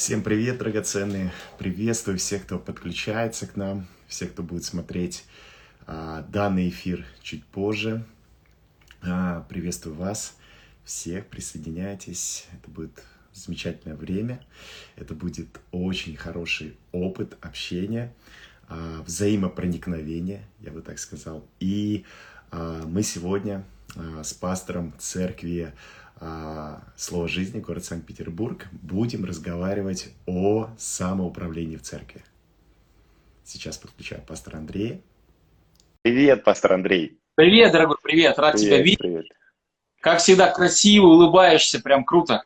Всем привет, драгоценные! Приветствую всех, кто подключается к нам, всех, кто будет смотреть а, данный эфир чуть позже. А, приветствую вас всех, присоединяйтесь. Это будет замечательное время. Это будет очень хороший опыт общения, а, взаимопроникновения, я бы так сказал. И а, мы сегодня а, с пастором церкви Слово жизни, город Санкт-Петербург, будем разговаривать о самоуправлении в церкви. Сейчас подключаю пастора Андрея. Привет, пастор Андрей. Привет, дорогой, привет, рад привет, тебя видеть. Привет. Как всегда, красиво, улыбаешься, прям круто.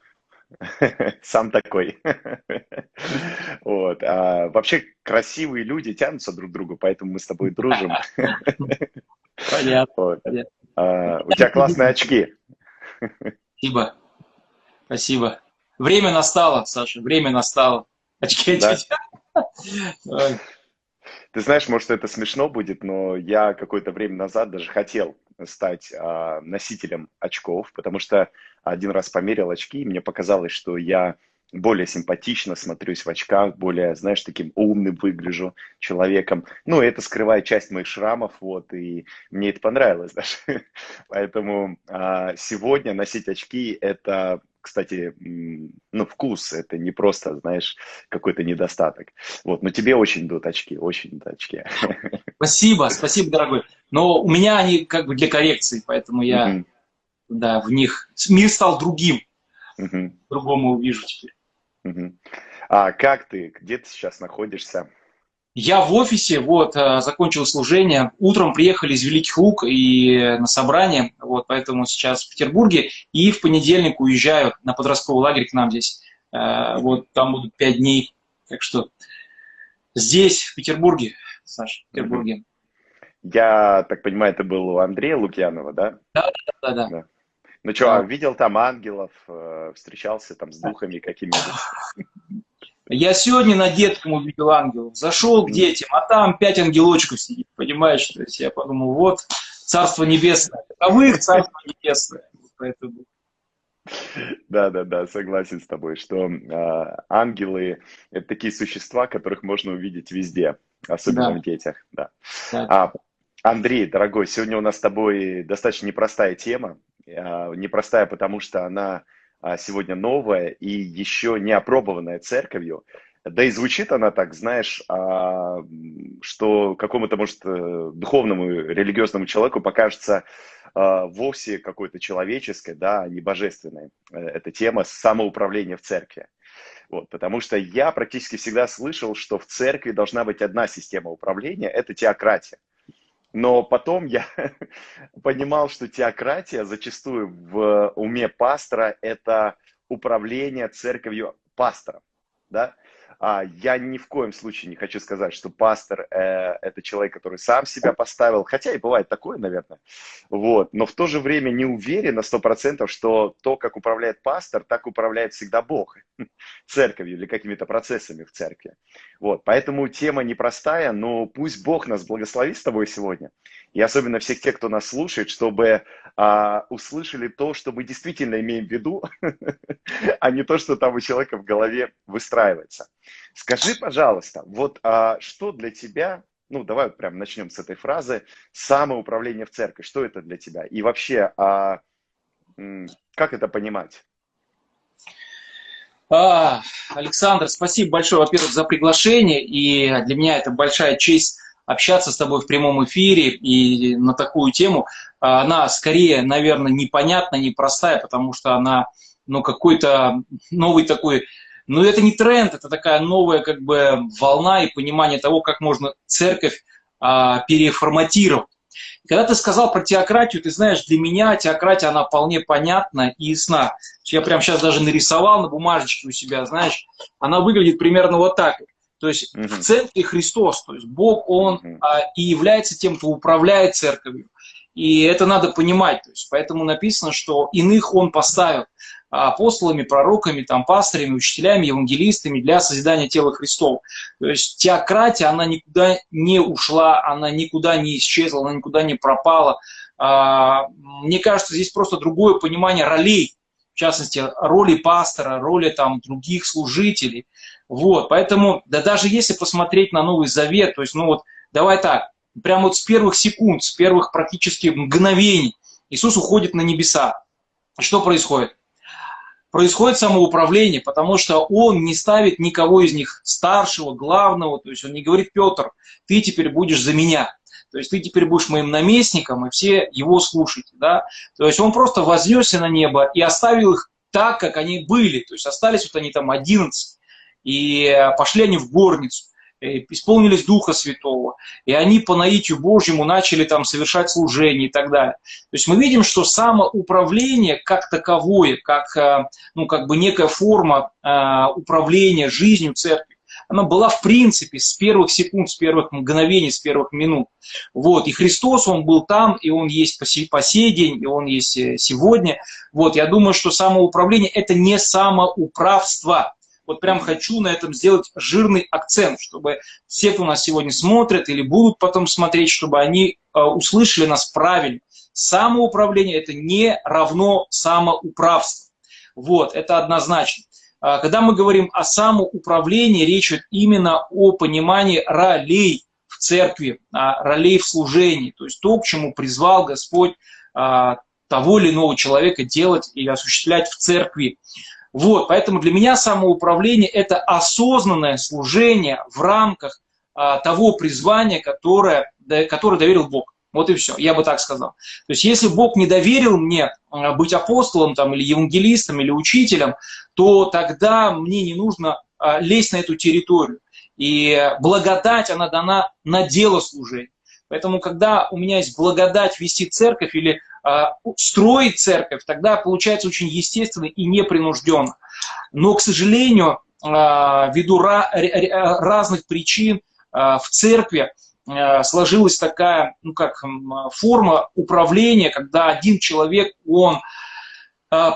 Сам такой. Вот. А, вообще красивые люди тянутся друг к другу, поэтому мы с тобой дружим. Понятно. Вот. А, у тебя классные очки. Спасибо. Спасибо. Время настало, Саша, время настало. Очки Да. Ты знаешь, может, это смешно будет, но я какое-то время назад даже хотел стать а, носителем очков, потому что один раз померил очки, и мне показалось, что я более симпатично смотрюсь в очках, более, знаешь, таким умным выгляжу человеком. Ну, это скрывает часть моих шрамов, вот, и мне это понравилось даже. Поэтому а, сегодня носить очки – это, кстати, ну, вкус, это не просто, знаешь, какой-то недостаток. Вот, но тебе очень идут очки, очень идут очки. Спасибо, спасибо, дорогой. Но у меня они как бы для коррекции, поэтому я, Мгм, да, в них... Мир стал другим, мгм, по-другому увижу теперь. мгм. А как ты, где ты сейчас находишься? Я в офисе, вот, э, закончил служение. Утром приехали из Великих Луг и на собрание, вот, поэтому сейчас в Петербурге. И в понедельник уезжаю на подростковый лагерь к нам здесь. Э, Вот, там будут пять дней. Так что здесь, в Петербурге, Саша, в Петербурге. Я так понимаю, это был у Андрея Лукьянова, да? Да-да. Ну что, Да. видел там ангелов, э, встречался там с духами какими-нибудь? Я сегодня на детском увидел ангелов. Зашел к детям, а там пять ангелочков сидит, понимаешь? То есть я подумал, вот, Царство Небесное. Таковы их Царство Небесное. Поэтому Да, да, да, согласен с тобой, что э, ангелы это такие существа, которых можно увидеть везде, особенно Да. в детях. Да. Да. А, Андрей, дорогой, сегодня у нас с тобой достаточно непростая тема. А, Непростая, потому что она а, сегодня новая и еще не опробованная церковью. Да и звучит она так, знаешь, а, что какому-то, может, э, духовному, религиозному человеку покажется вовсе какой-то человеческой, да, не божественной. Э, Эта тема самоуправления в церкви. Вот, потому что я практически всегда слышал, что в церкви должна быть одна система управления, это теократия. Но потом я понимал, что теократия зачастую в уме пастора – это управление церковью пастором. Да? А я ни в коем случае не хочу сказать, что пастор э, это человек, который сам себя поставил, хотя и бывает такое, наверное. Вот. Но в то же время не уверен на 100%, что то, как управляет пастор, так управляет всегда Бог церковью или какими-то процессами в церкви. Вот. Поэтому тема непростая, но пусть Бог нас благословит с тобой сегодня. И особенно всех тех, кто нас слушает, чтобы а, услышали то, что мы действительно имеем в виду, а не то, что там у человека в голове выстраивается. Скажи, пожалуйста, вот а, что для тебя, ну давай прям начнем с этой фразы, самоуправление в церкви, что это для тебя? И вообще, а, как это понимать? А, Александр, спасибо большое, во-первых, за приглашение. И для меня это большая честь общаться с тобой в прямом эфире и на такую тему. А, Она скорее, наверное, непонятна, непростая, потому что она, ну, какой-то новый такой, ну, это не тренд, это такая новая как бы волна и понимание того, как можно церковь а, переформатировать. Когда ты сказал про теократию, ты знаешь, для меня теократия, она вполне понятна и ясна. Я прямо сейчас даже нарисовал на бумажечке у себя, знаешь, она выглядит примерно вот так. То есть Мгм. в центре Христос, то есть Бог, Он Мгм. а, и является тем, кто управляет церковью. И это надо понимать. То есть, поэтому написано, что иных Он поставил а, апостолами, пророками, там, пастырями, учителями, евангелистами для созидания тела Христова. То есть теократия, она никуда не ушла, она никуда не исчезла, она никуда не пропала. А, Мне кажется, здесь просто другое понимание ролей в частности, роли пастора, роли там других служителей. Вот, поэтому, да даже если посмотреть на Новый Завет, то есть, ну вот, давай так, прямо вот с первых секунд, с первых практически мгновений Иисус уходит на небеса. Что происходит? Происходит самоуправление, потому что он не ставит никого из них старшего, главного, то есть он не говорит, Петр, ты теперь будешь за меня. То есть ты теперь будешь моим наместником, и все его слушайте. Да? То есть он просто вознесся на небо и оставил их так, как они были. То есть остались вот они там 11. И пошли они в горницу. Э, исполнились Духа Святого, и они по наитию Божьему начали там совершать служение и так далее. То есть мы видим, что самоуправление как таковое, как, э, ну, как бы некая форма э, управления жизнью церкви, она была в принципе с первых секунд, с первых мгновений, с первых минут. Вот. И Христос, Он был там, и Он есть по сей, по сей день, и Он есть сегодня. Вот. Я думаю, что самоуправление – это не самоуправство вот прям хочу на этом сделать жирный акцент, чтобы все, кто нас сегодня смотрят или будут потом смотреть, чтобы они э, услышали нас правильно. Самоуправление – это не равно самоуправство. Вот, это однозначно. А, когда мы говорим о самоуправлении, речь идет именно о понимании ролей в церкви, ролей в служении, то есть то, к чему призвал Господь а, того или иного человека делать и осуществлять в церкви. Вот, поэтому для меня самоуправление – это осознанное служение в рамках а, того призвания, которое, да, которое доверил Бог. Вот и все, я бы так сказал. То есть если Бог не доверил мне а, быть апостолом там, или евангелистом, или учителем, то тогда мне не нужно а, лезть на эту территорию. И благодать, она дана на дело служения. Поэтому, когда у меня есть благодать вести церковь или строить церковь, тогда получается очень естественно и непринужденно. Но, к сожалению, а, ввиду разных причин а, в церкви сложилась такая, ну как, форма управления, когда один человек, он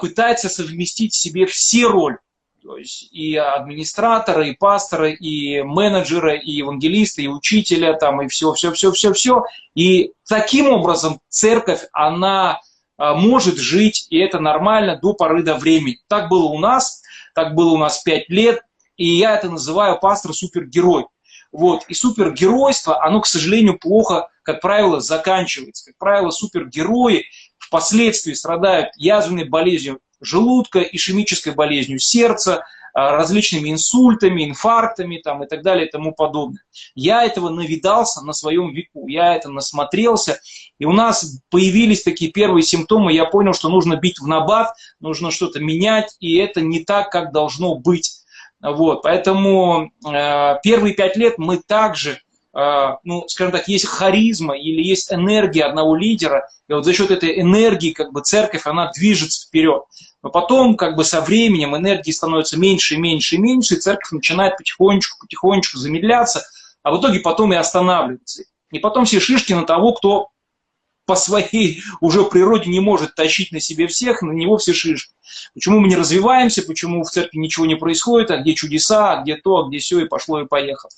пытается совместить в себе все роли. То есть и администратора, и пастора, и менеджера, и евангелиста, и учителя, там, и все, все, все, все, все. И таким образом церковь, она а, может жить, и это нормально до поры до времени. Так было у нас, так было у нас пять лет, и я это называю пастор супергерой. Вот. И супергеройство, оно, к сожалению, плохо, как правило, заканчивается. Как правило, супергерои впоследствии страдают язвенной болезнью желудка, ишемической болезнью сердца, а, различными инсультами, инфарктами там, и так далее и тому подобное. Я этого навидался на своем веку, я это насмотрелся, и у нас появились такие первые симптомы, я понял, что нужно бить в набат, нужно что-то менять, и это не так, как должно быть. Вот, поэтому э, первые пять лет мы также а, ну, скажем так, есть харизма или есть энергия одного лидера, и вот за счет этой энергии как бы церковь, она движется вперед. Но потом как бы со временем энергии становится меньше и меньше и меньше, и церковь начинает потихонечку, потихонечку замедляться, а в итоге потом и останавливается. И потом все шишки на того, кто по своей уже природе не может тащить на себе всех, на него все шишки. Почему мы не развиваемся, почему в церкви ничего не происходит, а где чудеса, а где то, а где все, и пошло, и поехало.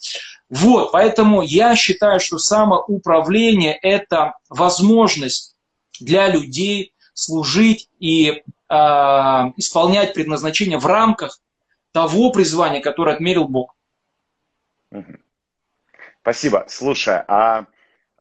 Вот, поэтому я считаю, что самоуправление – это возможность для людей служить и э, исполнять предназначение в рамках того призвания, которое отмерил Бог. Спасибо. Слушай, а,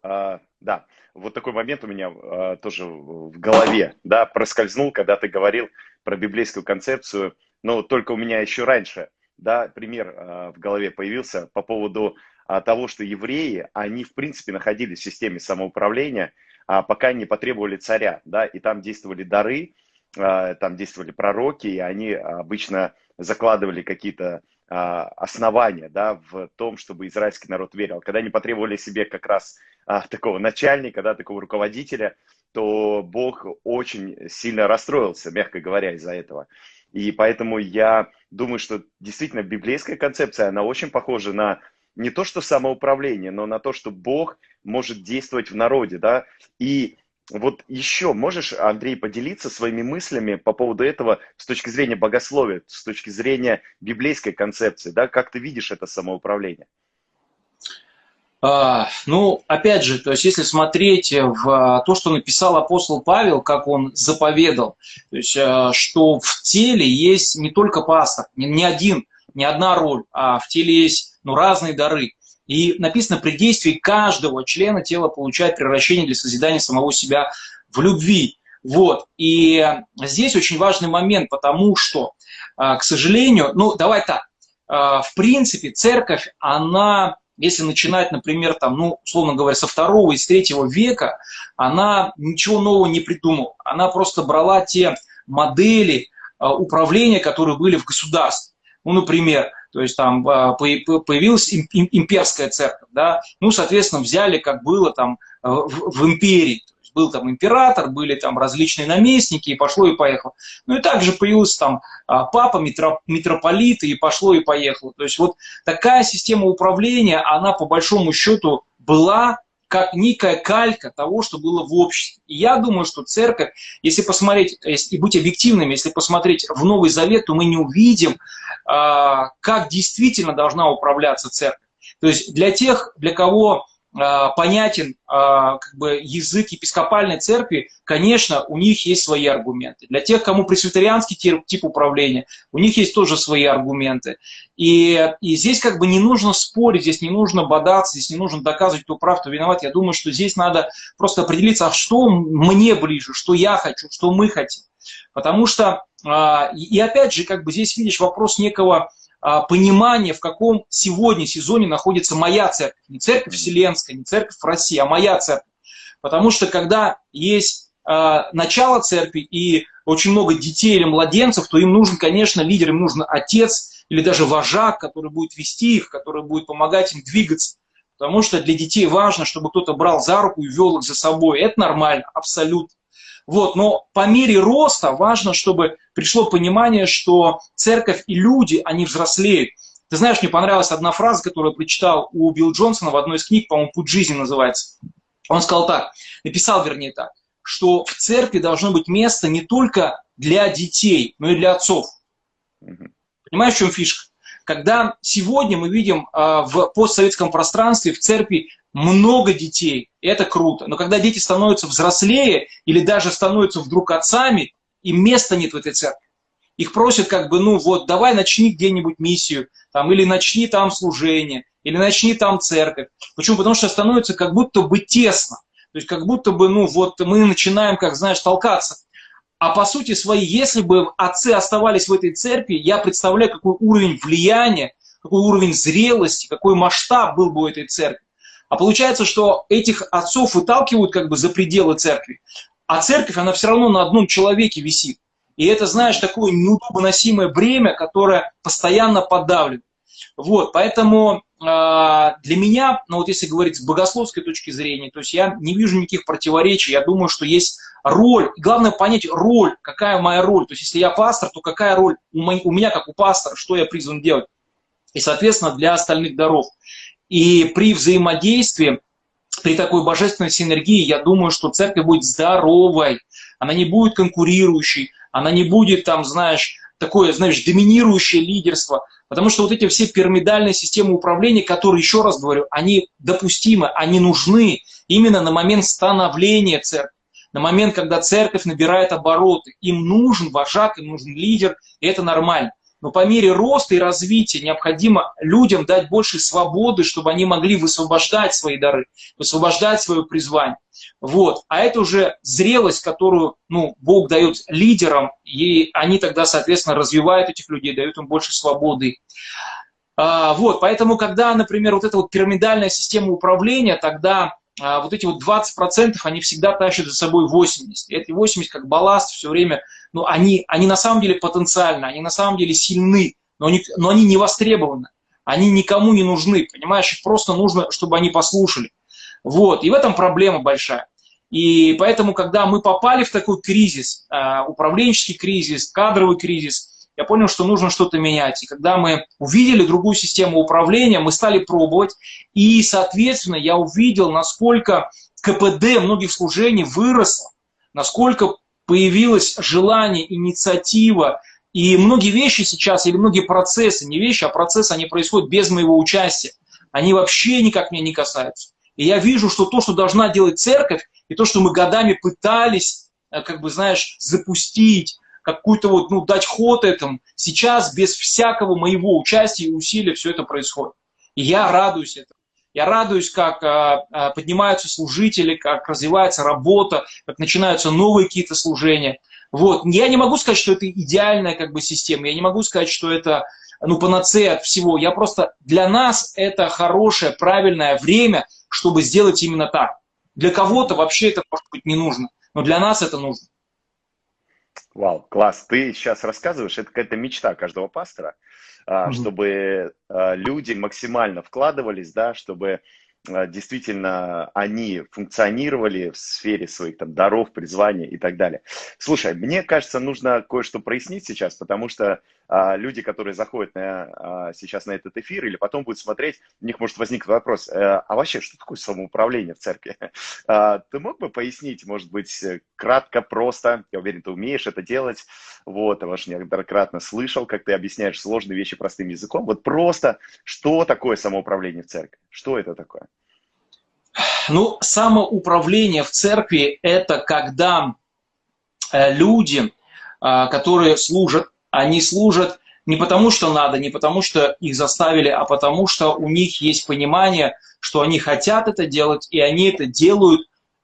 а да, вот такой момент у меня а, тоже в голове, да, проскользнул, когда ты говорил про библейскую концепцию, но только у меня еще раньше, да, пример а, в голове появился по поводу а, того, что евреи, они в принципе находились в системе самоуправления, пока не потребовали царя, да, и там действовали дары, а, там действовали пророки, и они обычно закладывали какие-то а, основания да, в том, чтобы израильский народ верил. Когда они потребовали себе как раз а, такого начальника, да, такого руководителя, то Бог очень сильно расстроился, мягко говоря, из-за этого. И поэтому я думаю, что действительно библейская концепция, она очень похожа на не то, что самоуправление, но на то, что Бог может действовать в народе, да, и вот еще можешь, Андрей, поделиться своими мыслями по поводу этого с точки зрения богословия, с точки зрения библейской концепции, да, как ты видишь это самоуправление? А, ну, опять же, то есть если смотреть в то, что написал апостол Павел, как он заповедал, то есть а, что в теле есть не только пастор, не, не один, не одна роль, а в теле есть ну, разные дары. И написано, при действии каждого члена тела получает превращение для созидания самого себя в любви. Вот. И здесь очень важный момент, потому что, а, к сожалению, ну, давай так, в принципе, церковь, она если начинать, например, там, ну, условно говоря, со второго и с третьего века, она ничего нового не придумала. Она просто брала те модели а, управления, которые были в государстве. Ну, например, то есть там а, появилась имперская церковь, да, ну, соответственно, взяли, как было там а, в империи, был там император, были там различные наместники, и пошло и поехало. Ну и также появился там а, папа, митрополит, и пошло и поехало. То есть вот такая система управления, она по большому счету была как некая калька того, что было в обществе. И я думаю, что церковь, если посмотреть, и быть объективными, если посмотреть в Новый Завет, то мы не увидим, как действительно должна управляться церковь. То есть для тех, для кого а, понятен а, как бы, язык епископальной церкви, конечно, у них есть свои аргументы. Для тех, кому пресвитерианский тип управления, у них есть тоже свои аргументы. И, и здесь как бы не нужно спорить, здесь не нужно бодаться, здесь не нужно доказывать, кто прав, кто виноват. Я думаю, что здесь надо просто определиться, а что мне ближе, что я хочу, что мы хотим. Потому что, а, и опять же, как бы здесь видишь вопрос некого а, понимание, в каком сегодня сезоне находится моя церковь. Не церковь вселенская, не церковь в России, а моя церковь. Потому что когда есть э, начало церкви и очень много детей или младенцев, то им нужен, конечно, лидер, им нужен отец или даже вожак, который будет вести их, который будет помогать им двигаться. Потому что для детей важно, чтобы кто-то брал за руку и вел их за собой. Это нормально, абсолютно. Вот, но по мере роста важно, чтобы пришло понимание, что церковь и люди, они взрослеют. Ты знаешь, мне понравилась одна фраза, которую я прочитал у Билла Джонсона в одной из книг, по-моему, «Путь жизни» называется. Он сказал так, написал, вернее, так, что в церкви должно быть место не только для детей, но и для отцов. Понимаешь, в чем фишка? Когда сегодня мы видим э, в постсоветском пространстве в церкви много детей, это круто. Но когда дети становятся взрослее или даже становятся вдруг отцами, им места нет в этой церкви. Их просят как бы, ну вот, давай начни где-нибудь миссию, там, или начни там служение, или начни там церковь. Почему? Потому что становится как будто бы тесно. То есть как будто бы, ну вот, мы начинаем, как знаешь, толкаться. А по сути своей, если бы отцы оставались в этой церкви, я представляю, какой уровень влияния, какой уровень зрелости, какой масштаб был бы у этой церкви. А получается, что этих отцов выталкивают как бы за пределы церкви. А церковь, она все равно на одном человеке висит. И это, знаешь, такое неудобоносимое бремя, которое постоянно подавлено. Вот, поэтому э, для меня, ну вот если говорить с богословской точки зрения, то есть я не вижу никаких противоречий, я думаю, что есть роль, главное понять роль, какая моя роль, то есть если я пастор, то какая роль у, мо- у меня как у пастора, что я призван делать, и, соответственно, для остальных даров. И при взаимодействии, при такой божественной синергии, я думаю, что церковь будет здоровой, она не будет конкурирующей, она не будет там, знаешь, такое, знаешь, доминирующее лидерство, потому что вот эти все пирамидальные системы управления, которые, еще раз говорю, они допустимы, они нужны именно на момент становления церкви, на момент, когда церковь набирает обороты. Им нужен вожак, им нужен лидер, и это нормально. Но по мере роста и развития необходимо людям дать больше свободы, чтобы они могли высвобождать свои дары, высвобождать свое призвание. Вот. А это уже зрелость, которую ну, Бог дает лидерам, и они тогда, соответственно, развивают этих людей, дают им больше свободы. А, вот. Поэтому, когда, например, вот эта вот пирамидальная система управления, тогда а, вот эти вот 20%, они всегда тащат за собой 80. И эти 80 как балласт все время, ну, они, они на самом деле потенциальны, они на самом деле сильны, но они, но они не востребованы. Они никому не нужны, понимаешь? Их просто нужно, чтобы они послушали. Вот, и в этом проблема большая. И поэтому, когда мы попали в такой кризис, а, управленческий кризис, кадровый кризис, я понял, что нужно что-то менять. И когда мы увидели другую систему управления, мы стали пробовать. И, соответственно, я увидел, насколько КПД многих служений выросло, насколько появилось желание, инициатива. И многие вещи сейчас, или многие процессы, не вещи, а процессы, они происходят без моего участия. они вообще никак меня не касаются. И я вижу, что то, что должна делать церковь, и то, что мы годами пытались, э, как бы, знаешь, запустить, какую-то вот, ну, дать ход этому, сейчас без всякого моего участия и усилия все это происходит. И я радуюсь этому. Я радуюсь, как а, а, поднимаются служители, как развивается работа, как начинаются новые какие-то служения. Вот. Я не могу сказать, что это идеальная как бы, система, я не могу сказать, что это ну, панацея от всего. Я просто, для нас это хорошее, правильное время, чтобы сделать именно так. Для кого-то вообще это, может быть, не нужно, но для нас это нужно. Вау, класс. Ты сейчас рассказываешь, это какая-то мечта каждого пастора, mm-hmm. чтобы а, люди максимально вкладывались, да, чтобы а, действительно они функционировали в сфере своих там даров, призваний и так далее. Слушай, мне кажется, нужно кое-что прояснить сейчас, потому что люди, которые заходят на, а, сейчас на этот эфир или потом будут смотреть, у них может возникнуть вопрос, а, а вообще, что такое самоуправление в церкви? А, ты мог бы пояснить, может быть, кратко, просто, я уверен, ты умеешь это делать, вот, я ваш неоднократно слышал, как ты объясняешь сложные вещи простым языком, вот просто, что такое самоуправление в церкви? Что это такое? Ну, самоуправление в церкви – это когда э, люди, э, которые служат, они служат не потому, что надо, не потому, что их заставили, а потому, что у них есть понимание, что они хотят это делать, и они это делают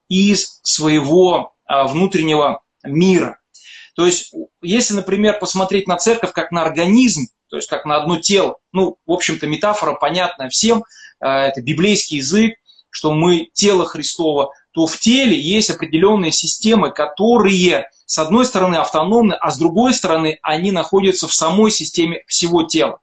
из своего э, внутреннего мира. То есть, если, например, посмотреть на церковь как на организм, то есть как на одно тело, ну, в общем-то, метафора понятная всем, это библейский язык, что мы тело Христово, то в теле есть определенные системы, которые, с одной стороны, автономны, а с другой стороны, они находятся в самой системе всего тела.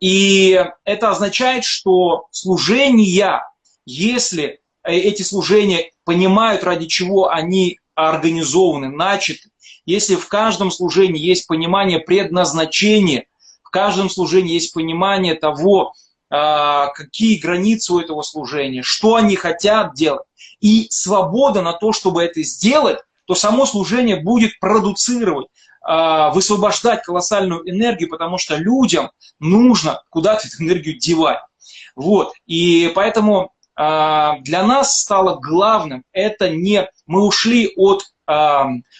И это означает, что служения, если э, эти служения понимают, ради чего они организованы, начаты, если в каждом служении есть понимание предназначения, в каждом служении есть понимание того, а, какие границы у этого служения, что они хотят делать, и свобода на то, чтобы это сделать, то само служение будет продуцировать, а, высвобождать колоссальную энергию, потому что людям нужно куда-то эту энергию девать. Вот. И поэтому а, для нас стало главным, это не мы ушли от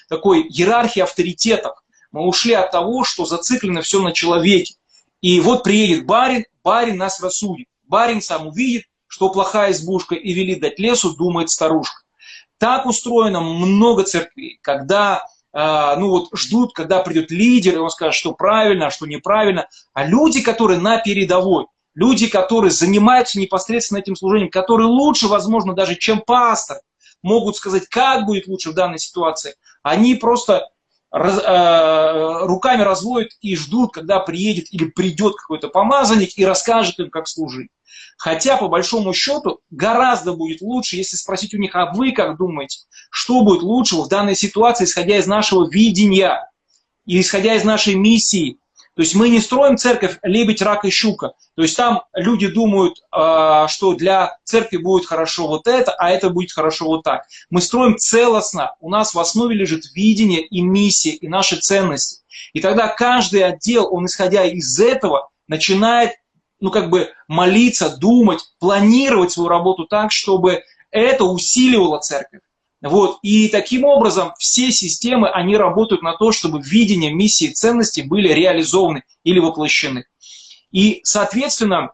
такой иерархии авторитетов, мы ушли от того, что зациклено все на человеке. И вот приедет барин, барин нас рассудит. Барин сам увидит, что плохая избушка и велит дать лесу, думает старушка. Так устроено много церквей, когда э, ну вот ждут, когда придет лидер, и он скажет, что правильно, а что неправильно. А люди, которые на передовой, люди, которые занимаются непосредственно этим служением, которые лучше, возможно, даже чем пастор, могут сказать, как будет лучше в данной ситуации, они просто раз, э, руками разводят и ждут, когда приедет или придет какой-то помазанник и расскажет им, как служить. Хотя, по большому счету, гораздо будет лучше, если спросить у них, а вы как думаете, что будет лучше в данной ситуации, исходя из нашего видения и исходя из нашей миссии, то есть мы не строим церковь лебедь, рак и щука. То есть там люди думают, а, что для церкви будет хорошо вот это, а это будет хорошо вот так. Мы строим целостно. У нас в основе лежит видение и миссия, и наши ценности. И тогда каждый отдел, он исходя из этого, начинает ну, как бы молиться, думать, планировать свою работу так, чтобы это усиливало церковь. Вот. И таким образом все системы, они работают на то, чтобы видение, миссии, ценности были реализованы или воплощены. И, соответственно,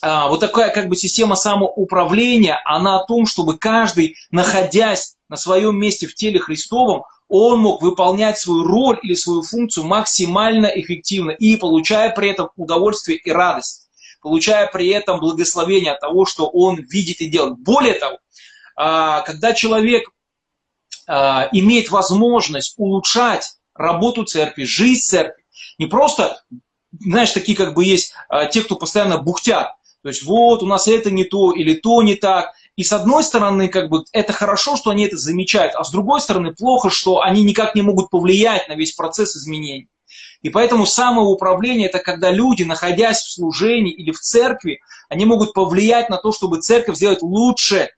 а, вот такая как бы система самоуправления, она о том, чтобы каждый, находясь на своем месте в теле Христовом, он мог выполнять свою роль или свою функцию максимально эффективно и получая при этом удовольствие и радость, получая при этом благословение от того, что он видит и делает. Более того, а, когда человек имеет возможность улучшать работу церкви, жизнь церкви, не просто, знаешь, такие как бы есть а, те, кто постоянно бухтят, то есть вот у нас это не то или то не так, и с одной стороны, как бы, это хорошо, что они это замечают, а с другой стороны, плохо, что они никак не могут повлиять на весь процесс изменений. И поэтому самоуправление – это когда люди, находясь в служении или в церкви, они могут повлиять на то, чтобы церковь сделать лучше,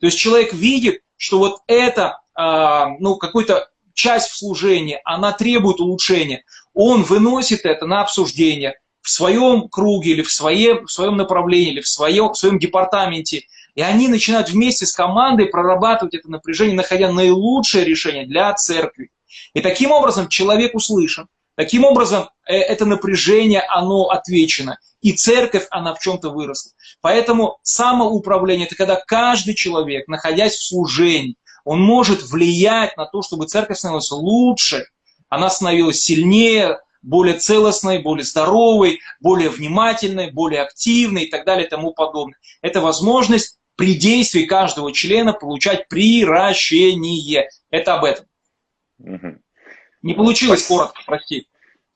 то есть человек видит, что вот эта, ну, какой-то часть в служении, она требует улучшения. Он выносит это на обсуждение, в своем круге или в, своем, в своем направлении, или в своем, в своем департаменте. И они начинают вместе с командой прорабатывать это напряжение, находя наилучшее решение для церкви. И таким образом человек услышан. Таким образом, э, это напряжение, оно отвечено. И церковь, она в чем-то выросла. Поэтому самоуправление – это когда каждый человек, находясь в служении, он может влиять на то, чтобы церковь становилась лучше, она становилась сильнее, более целостной, более здоровой, более внимательной, более активной и так далее и тому подобное. Это возможность при действии каждого члена получать приращение. Это об этом. Угу. Не получилось Спасибо. коротко, прости.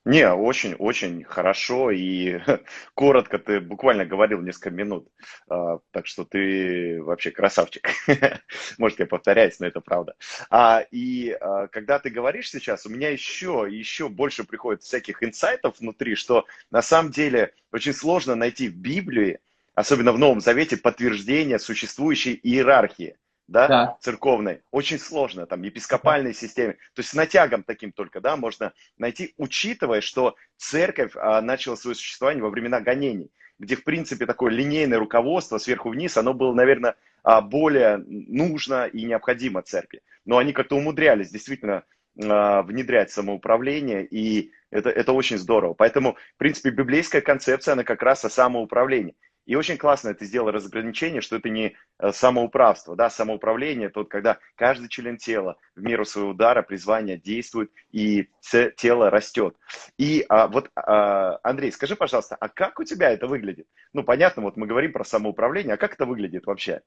Не, очень-очень хорошо и коротко ты буквально говорил несколько минут, а, так что ты вообще красавчик. Может, я повторяюсь, но это правда. А, и а, когда ты говоришь сейчас, у меня еще, еще больше приходит всяких инсайтов внутри, что на самом деле очень сложно найти в Библии, особенно в Новом Завете, подтверждение существующей иерархии да, да. церковной, очень сложно, там, епископальной системе. То есть с натягом таким только, да, можно найти, учитывая, что церковь а, начала свое существование во времена гонений, где, в принципе, такое линейное руководство сверху вниз, оно было, наверное, а, более нужно и необходимо церкви. Но они как-то умудрялись действительно а, внедрять самоуправление, и это, это очень здорово. Поэтому, в принципе, библейская концепция, она как раз о самоуправлении. И очень классно это сделал разграничение, что это не э, самоуправство, да, самоуправление, тут когда каждый член тела в меру своего удара, призвания действует, и тело растет. И а, вот, а, Андрей, скажи, пожалуйста, а как у тебя это выглядит? Ну, понятно, вот мы говорим про самоуправление, а как это выглядит вообще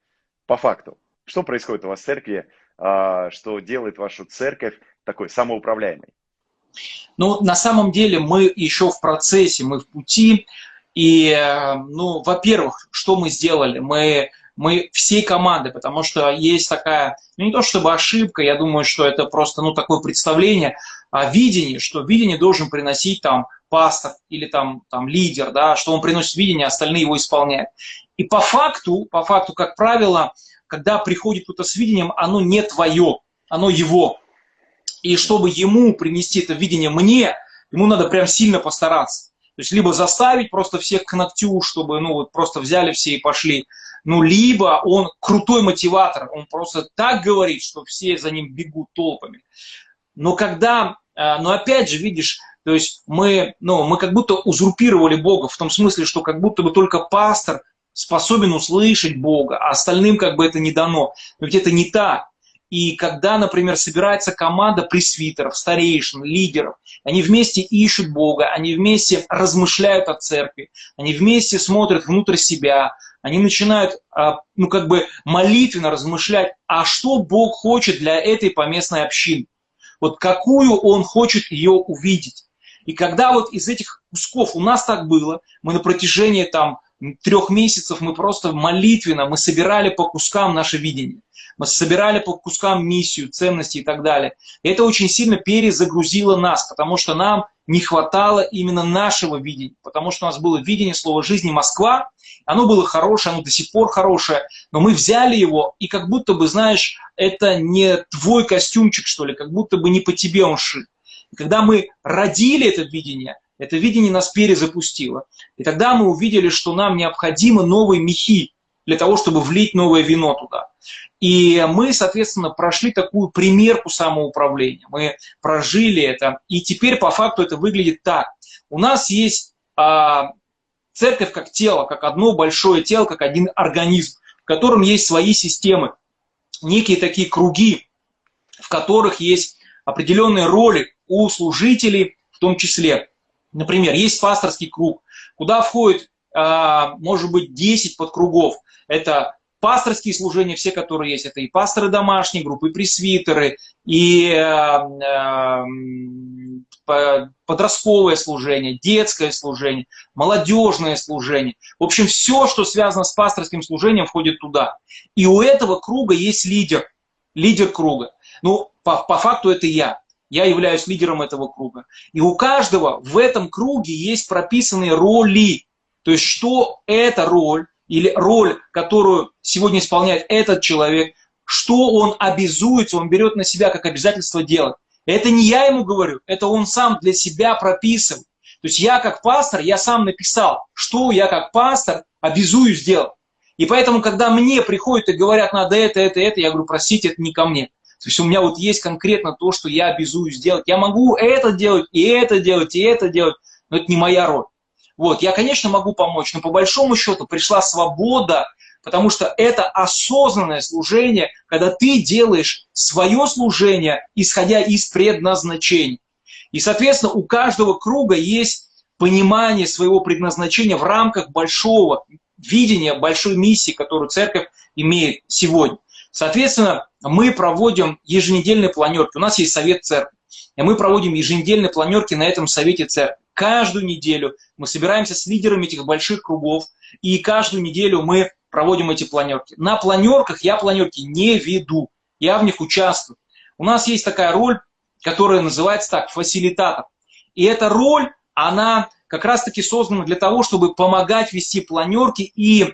по факту? Что происходит у вас в церкви, а, что делает вашу церковь такой самоуправляемой? Ну, на самом деле мы еще в процессе, мы в пути, и, э, ну, во-первых, что мы сделали? Мы, мы всей командой, потому что есть такая, ну, не то чтобы ошибка, я думаю, что это просто, ну, такое представление, а видение, что видение должен приносить там пастор или там, там лидер, да, что он приносит видение, остальные его исполняют. И по факту, по факту, как правило, когда приходит кто-то с видением, оно не твое, оно его. И чтобы ему принести это видение мне, ему надо прям сильно постараться. То есть либо заставить просто всех к ногтю, чтобы ну вот просто взяли все и пошли, ну либо он крутой мотиватор, он просто так говорит, что все за ним бегут толпами. Но когда, э, но опять же, видишь, то есть мы, ну, мы как будто узурпировали Бога в том смысле, что как будто бы только пастор способен услышать Бога, а остальным как бы это не дано. Но ведь это не так. И когда, например, собирается команда пресвитеров, старейшин, лидеров, они вместе ищут Бога, они вместе размышляют о церкви, они вместе смотрят внутрь себя, они начинают, а, ну, как бы молитвенно размышлять, а что Бог хочет для этой поместной общины. Вот какую Он хочет ее увидеть. И когда вот из этих кусков у нас так было, мы на протяжении там трех месяцев мы просто молитвенно, мы собирали по кускам наше видение. Мы собирали по кускам миссию, ценности и так далее. И это очень сильно перезагрузило нас, потому что нам не хватало именно нашего видения, потому что у нас было видение слова жизни Москва, оно было хорошее, оно до сих пор хорошее, но мы взяли его, и как будто бы, знаешь, это не твой костюмчик, что ли, как будто бы не по тебе он шит. И когда мы родили это видение, это видение нас перезапустило. И тогда мы увидели, что нам необходимы новые мехи для того, чтобы влить новое вино туда. И мы, соответственно, прошли такую примерку самоуправления. Мы прожили это. И теперь по факту это выглядит так. У нас есть а, церковь как тело, как одно большое тело, как один организм, в котором есть свои системы, некие такие круги, в которых есть определенные роли у служителей в том числе. Например, есть пасторский круг, куда входит, а, может быть, 10 подкругов. Это пасторские служения, все, которые есть, это и пасторы домашние, группы пресвитеры, и э, подростковое служение, детское служение, молодежное служение. В общем, все, что связано с пасторским служением, входит туда. И у этого круга есть лидер, лидер круга. Ну, по, по факту это я. Я являюсь лидером этого круга. И у каждого в этом круге есть прописанные роли. То есть, что эта роль или роль, которую сегодня исполняет этот человек, что он обязуется, он берет на себя как обязательство делать. Это не я ему говорю, это он сам для себя прописывает. То есть я как пастор, я сам написал, что я как пастор обязую сделать. И поэтому, когда мне приходят и говорят, надо это, это, это, я говорю, простите, это не ко мне. То есть у меня вот есть конкретно то, что я обязую сделать. Я могу это делать, и это делать, и это делать, но это не моя роль. Вот, я, конечно, могу помочь, но по большому счету пришла свобода, потому что это осознанное служение, когда ты делаешь свое служение, исходя из предназначения. И, соответственно, у каждого круга есть понимание своего предназначения в рамках большого видения, большой миссии, которую церковь имеет сегодня. Соответственно, мы проводим еженедельные планерки. У нас есть совет церкви. И мы проводим еженедельные планерки на этом совете церкви. Каждую неделю мы собираемся с лидерами этих больших кругов, и каждую неделю мы проводим эти планерки. На планерках я планерки не веду, я в них участвую. У нас есть такая роль, которая называется так, фасилитатор. И эта роль, она как раз-таки создана для того, чтобы помогать вести планерки и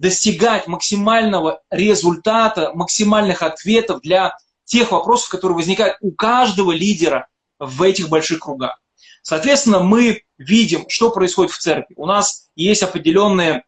достигать максимального результата, максимальных ответов для тех вопросов, которые возникают у каждого лидера в этих больших кругах. Соответственно, мы видим, что происходит в церкви. У нас есть определенные э,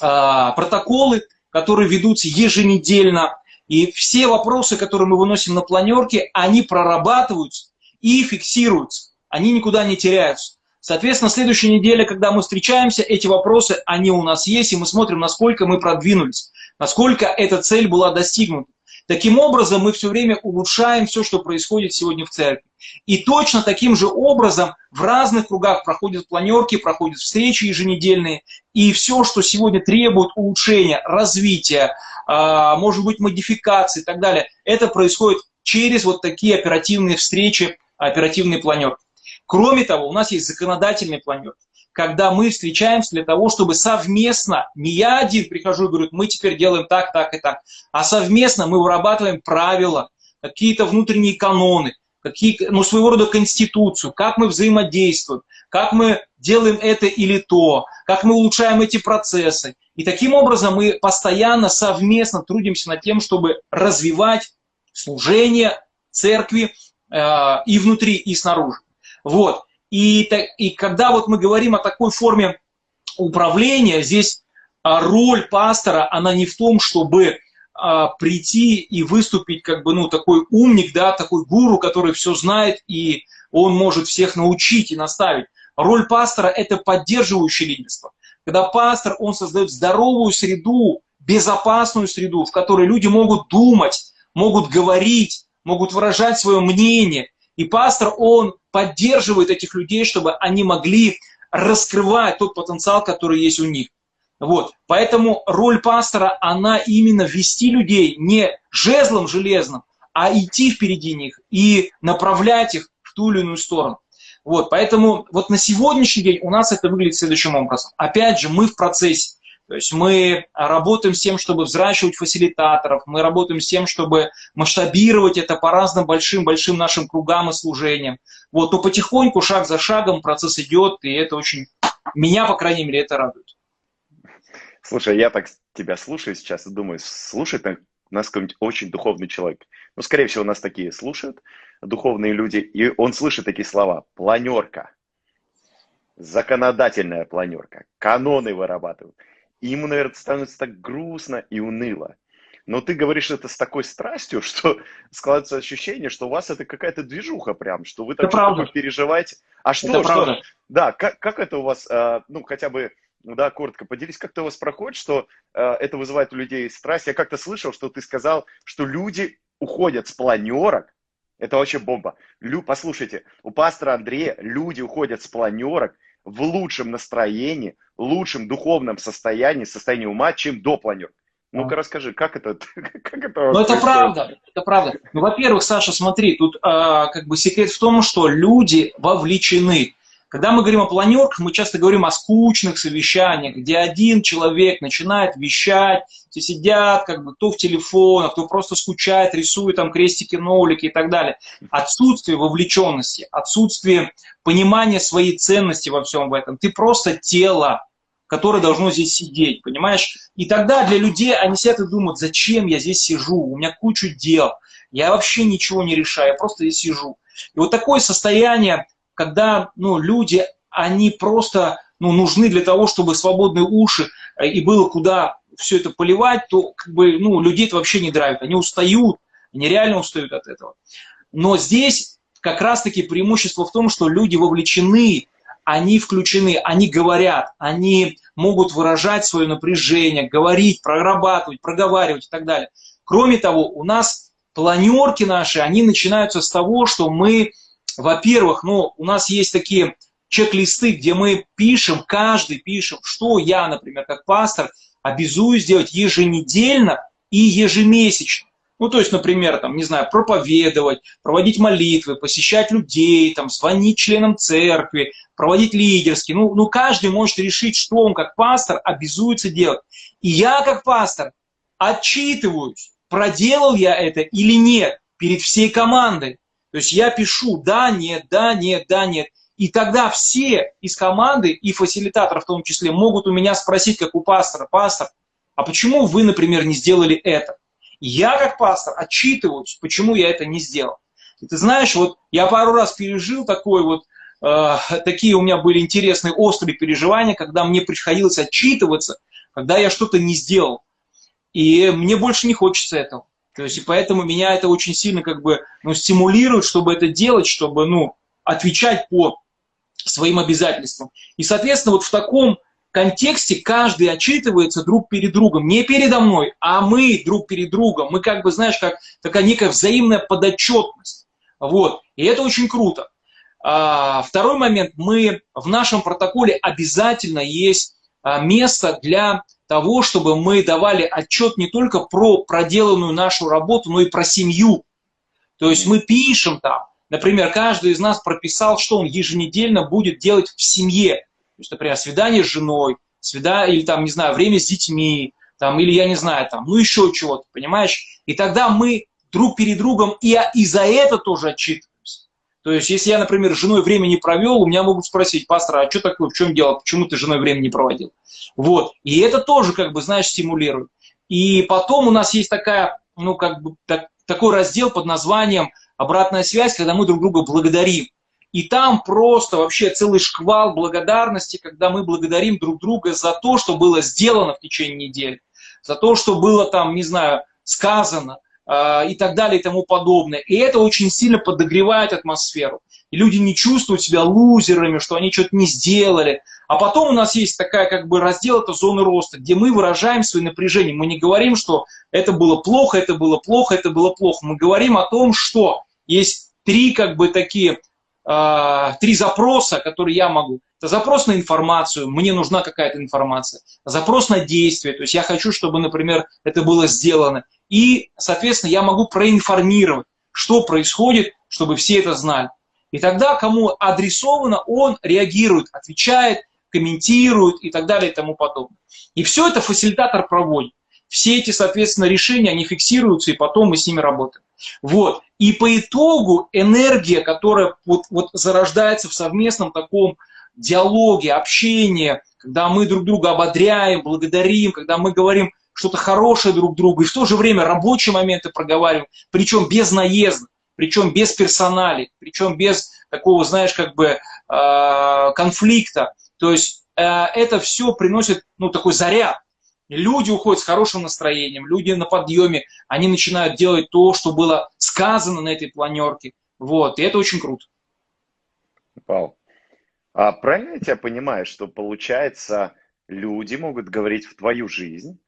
протоколы, которые ведутся еженедельно, и все вопросы, которые мы выносим на планерке, они прорабатываются и фиксируются. Они никуда не теряются. Соответственно, следующая неделя, когда мы встречаемся, эти вопросы, они у нас есть, и мы смотрим, насколько мы продвинулись, насколько эта цель была достигнута. Таким образом, мы все время улучшаем все, что происходит сегодня в церкви. И точно таким же образом в разных кругах проходят планерки, проходят встречи еженедельные, и все, что сегодня требует улучшения, развития, а, может быть, модификации и так далее, это происходит через вот такие оперативные встречи, оперативные планерки. Кроме того, у нас есть законодательный планер, когда мы встречаемся для того, чтобы совместно, не я один прихожу и говорю, мы теперь делаем так, так и так, а совместно мы вырабатываем правила, какие-то внутренние каноны, какие, ну, своего рода конституцию, как мы взаимодействуем, как мы делаем это или то, как мы улучшаем эти процессы. И таким образом мы постоянно совместно трудимся над тем, чтобы развивать служение церкви э, и внутри, и снаружи. Вот. И, и когда вот мы говорим о такой форме управления, здесь а, роль пастора, она не в том, чтобы а, прийти и выступить как бы, ну, такой умник, да, такой гуру, который все знает, и он может всех научить и наставить. Роль пастора – это поддерживающее лидерство. Когда пастор, он создает здоровую среду, безопасную среду, в которой люди могут думать, могут говорить, могут выражать свое мнение. И пастор, он поддерживает этих людей, чтобы они могли раскрывать тот потенциал, который есть у них. Вот. Поэтому роль пастора, она именно вести людей не жезлом железным, а идти впереди них и направлять их в ту или иную сторону. Вот, поэтому вот на сегодняшний день у нас это выглядит следующим образом. Опять же, мы в процессе. То есть мы работаем с тем, чтобы взращивать фасилитаторов, мы работаем с тем, чтобы масштабировать это по разным большим-большим нашим кругам и служениям. Вот, но потихоньку, шаг за шагом процесс идет, и это очень, меня, по крайней мере, это радует. Слушай, я так тебя слушаю сейчас и думаю, слушает нас какой-нибудь очень духовный человек. Ну, скорее всего, нас такие слушают, духовные люди, и он слышит такие слова. Планерка, законодательная планерка, каноны вырабатывают. И ему, наверное, становится так грустно и уныло. Но ты говоришь это с такой страстью, что складывается ощущение, что у вас это какая-то движуха прям, что вы так что переживаете. А что, это что? Правда. Да, как, как это у вас, э, ну, хотя бы, да, коротко поделись, как это у вас проходит, что э, это вызывает у людей страсть. Я как-то слышал, что ты сказал, что люди уходят с планерок, это вообще бомба. Лю, послушайте, у пастора Андрея люди уходят с планерок в лучшем настроении, лучшем духовном состоянии, состоянии ума, чем до планерки. Ну-ка расскажи, как это? Как это ну, это правда, это правда. Ну, во-первых, Саша, смотри, тут э, как бы секрет в том, что люди вовлечены. Когда мы говорим о планерках, мы часто говорим о скучных совещаниях, где один человек начинает вещать, все сидят как бы то в телефонах, кто просто скучает, рисует там крестики, нолики и так далее. Отсутствие вовлеченности, отсутствие понимания своей ценности во всем этом. Ты просто тело, которое должно здесь сидеть, понимаешь? И тогда для людей они сидят и думают, зачем я здесь сижу, у меня куча дел, я вообще ничего не решаю, я просто здесь сижу. И вот такое состояние, когда ну, люди они просто ну, нужны для того, чтобы свободные уши э, и было куда все это поливать, то как бы, ну, людей это вообще не драйвит. Они устают, они реально устают от этого. Но здесь как раз-таки преимущество в том, что люди вовлечены, они включены, они говорят, они могут выражать свое напряжение, говорить, прорабатывать, проговаривать и так далее. Кроме того, у нас планерки наши, они начинаются с того, что мы, во-первых, ну, у нас есть такие чек-листы, где мы пишем, каждый пишем, что я, например, как пастор, обязуюсь делать еженедельно и ежемесячно. Ну, то есть, например, там, не знаю, проповедовать, проводить молитвы, посещать людей, там, звонить членам церкви, проводить лидерские. Ну, ну, каждый может решить, что он как пастор обязуется делать. И я как пастор отчитываюсь, проделал я это или нет перед всей командой. То есть я пишу да, нет, да, нет, да, нет. И тогда все из команды, и фасилитатор в том числе, могут у меня спросить, как у пастора, пастор, а почему вы, например, не сделали это? Я, как пастор, отчитываюсь, почему я это не сделал. И ты знаешь, вот я пару раз пережил такой вот, э, такие у меня были интересные острые переживания, когда мне приходилось отчитываться, когда я что-то не сделал. И мне больше не хочется этого. То есть, и поэтому меня это очень сильно как бы ну, стимулирует, чтобы это делать, чтобы ну, отвечать по своим обязательствам. И, соответственно, вот в таком контексте каждый отчитывается друг перед другом. Не передо мной, а мы друг перед другом. Мы как бы, знаешь, как такая некая взаимная подотчетность. Вот. И это очень круто. А, второй момент. Мы в нашем протоколе обязательно есть а, место для того, чтобы мы давали отчет не только про проделанную нашу работу, но и про семью. То есть мы пишем там, например, каждый из нас прописал, что он еженедельно будет делать в семье. То есть, например, свидание с женой, свидание, или там, не знаю, время с детьми, там, или я не знаю, там, ну еще чего-то, понимаешь? И тогда мы друг перед другом и, и за это тоже отчитываемся. То есть, если я, например, с женой время не провел, у меня могут спросить, пастор, а что такое, в чем дело, почему ты с женой время не проводил? Вот. И это тоже, как бы, знаешь, стимулирует. И потом у нас есть такая, ну, как бы, так, такой раздел под названием «Обратная связь», когда мы друг друга благодарим. И там просто вообще целый шквал благодарности, когда мы благодарим друг друга за то, что было сделано в течение недели, за то, что было там, не знаю, сказано и так далее и тому подобное. И это очень сильно подогревает атмосферу. И люди не чувствуют себя лузерами, что они что-то не сделали. А потом у нас есть такая как бы раздел, это зоны роста, где мы выражаем свои напряжения. Мы не говорим, что это было плохо, это было плохо, это было плохо. Мы говорим о том, что есть три как бы такие э, три запроса, которые я могу. Это запрос на информацию, мне нужна какая-то информация. Запрос на действие, то есть я хочу, чтобы, например, это было сделано. И, соответственно, я могу проинформировать, что происходит, чтобы все это знали. И тогда, кому адресовано, он реагирует, отвечает, комментирует и так далее и тому подобное. И все это фасилитатор проводит. Все эти, соответственно, решения, они фиксируются, и потом мы с ними работаем. Вот. И по итогу энергия, которая вот, вот зарождается в совместном таком диалоге, общении, когда мы друг друга ободряем, благодарим, когда мы говорим что-то хорошее друг другу, и в то же время рабочие моменты проговариваем, причем без наезда, причем без персоналей, причем без такого, знаешь, как бы э, конфликта. То есть э, это все приносит, ну, такой заряд. Люди уходят с хорошим настроением, люди на подъеме, они начинают делать то, что было сказано на этой планерке. Вот, и это очень круто. Вау. А правильно я тебя понимаю, что получается, люди могут говорить в твою жизнь,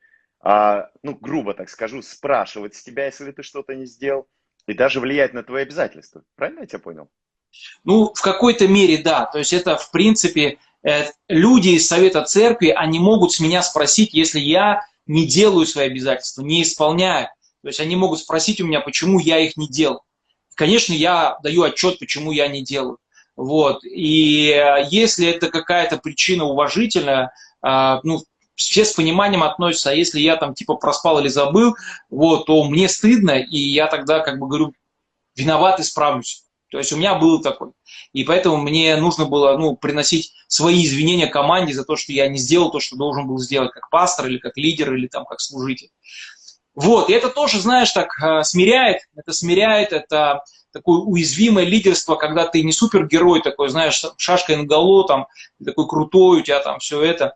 а, ну, грубо так скажу, спрашивать с тебя, если ты что-то не сделал, и даже влиять на твои обязательства. Правильно я тебя понял? Ну, в какой-то мере, да. То есть это, в принципе, Э, люди из Совета Церкви, они могут с меня спросить, если я не делаю свои обязательства, не исполняю. То есть они могут спросить у меня, почему я их не делал. Конечно, я даю отчет, почему я не делаю. Вот. И э, если это какая-то причина уважительная, э, ну, все с пониманием относятся, а если я там типа проспал или забыл, вот, то мне стыдно, и я тогда как бы говорю, виноват, исправлюсь. То есть у меня был такой. И поэтому мне нужно было ну, приносить свои извинения команде за то, что я не сделал то, что должен был сделать как пастор или как лидер или там как служитель. Вот, и это тоже, знаешь, так э, смиряет, это смиряет, это такое уязвимое лидерство, когда ты не супергерой такой, знаешь, шашкой наголо, там, такой крутой, у тебя там все это,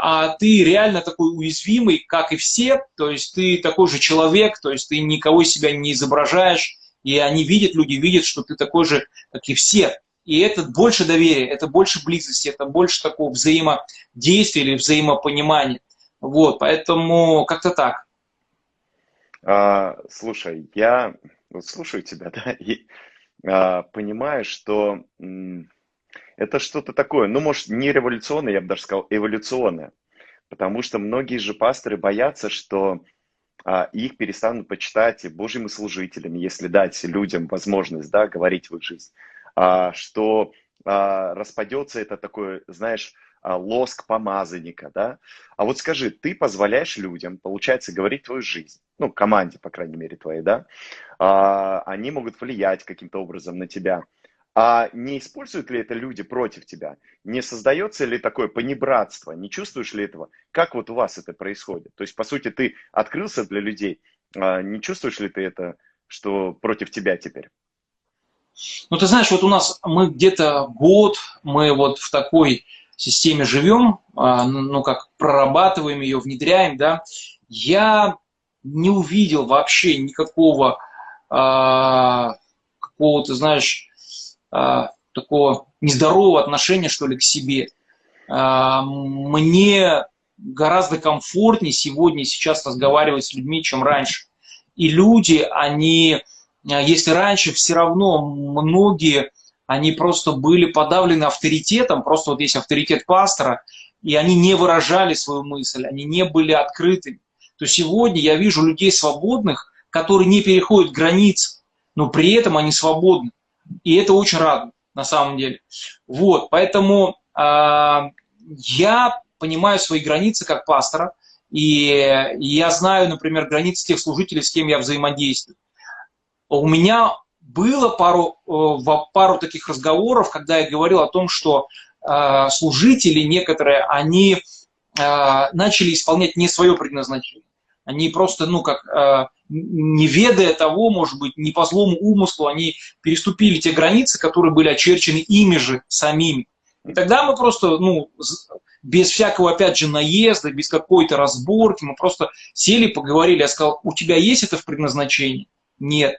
а ты реально такой уязвимый, как и все, то есть ты такой же человек, то есть ты никого себя не изображаешь, и они видят, люди видят, что ты такой же, как и все. И это больше доверия, это больше близости, это больше такого взаимодействия или взаимопонимания. Вот, поэтому как-то так. А, слушай, я вот слушаю тебя, да, и а, понимаю, что м, это что-то такое, ну, может, не революционное, я бы даже сказал, эволюционное. Потому что многие же пасторы боятся, что а, их перестанут почитать Божьими служителями, если дать людям возможность, да, говорить в их жизнь. А, что а, распадется это такое, знаешь, а, лоск помазанника, да? А вот скажи, ты позволяешь людям, получается, говорить твою жизнь, ну, команде, по крайней мере, твоей, да? А, они могут влиять каким-то образом на тебя. А не используют ли это люди против тебя? Не создается ли такое понебратство? Не чувствуешь ли этого? Как вот у вас это происходит? То есть, по сути, ты открылся для людей. А не чувствуешь ли ты это, что против тебя теперь? Ну, ты знаешь, вот у нас мы где-то год, мы вот в такой системе живем, а, ну, ну, как прорабатываем ее, внедряем, да, я не увидел вообще никакого а, какого-то, знаешь, такого нездорового отношения, что ли, к себе. А, мне гораздо комфортнее сегодня, сейчас разговаривать с людьми, чем раньше. И люди, они, а, если раньше все равно многие они просто были подавлены авторитетом, просто вот есть авторитет пастора, и они не выражали свою мысль, они не были открытыми. То сегодня я вижу людей свободных, которые не переходят границы, но при этом они свободны. И это очень радует на самом деле. Вот, поэтому э, я понимаю свои границы как пастора, и, я знаю, например, границы тех служителей, с кем я взаимодействую. У меня было пару, э, пару таких разговоров, когда я говорил о том, что э, служители некоторые, они э, начали исполнять не свое предназначение. Они просто, ну, как не ведая того, может быть, не по злому умыслу, они переступили те границы, которые были очерчены ими же самими. И тогда мы просто, ну, без всякого, опять же, наезда, без какой-то разборки, мы просто сели, поговорили, я сказал, у тебя есть это в предназначении? Нет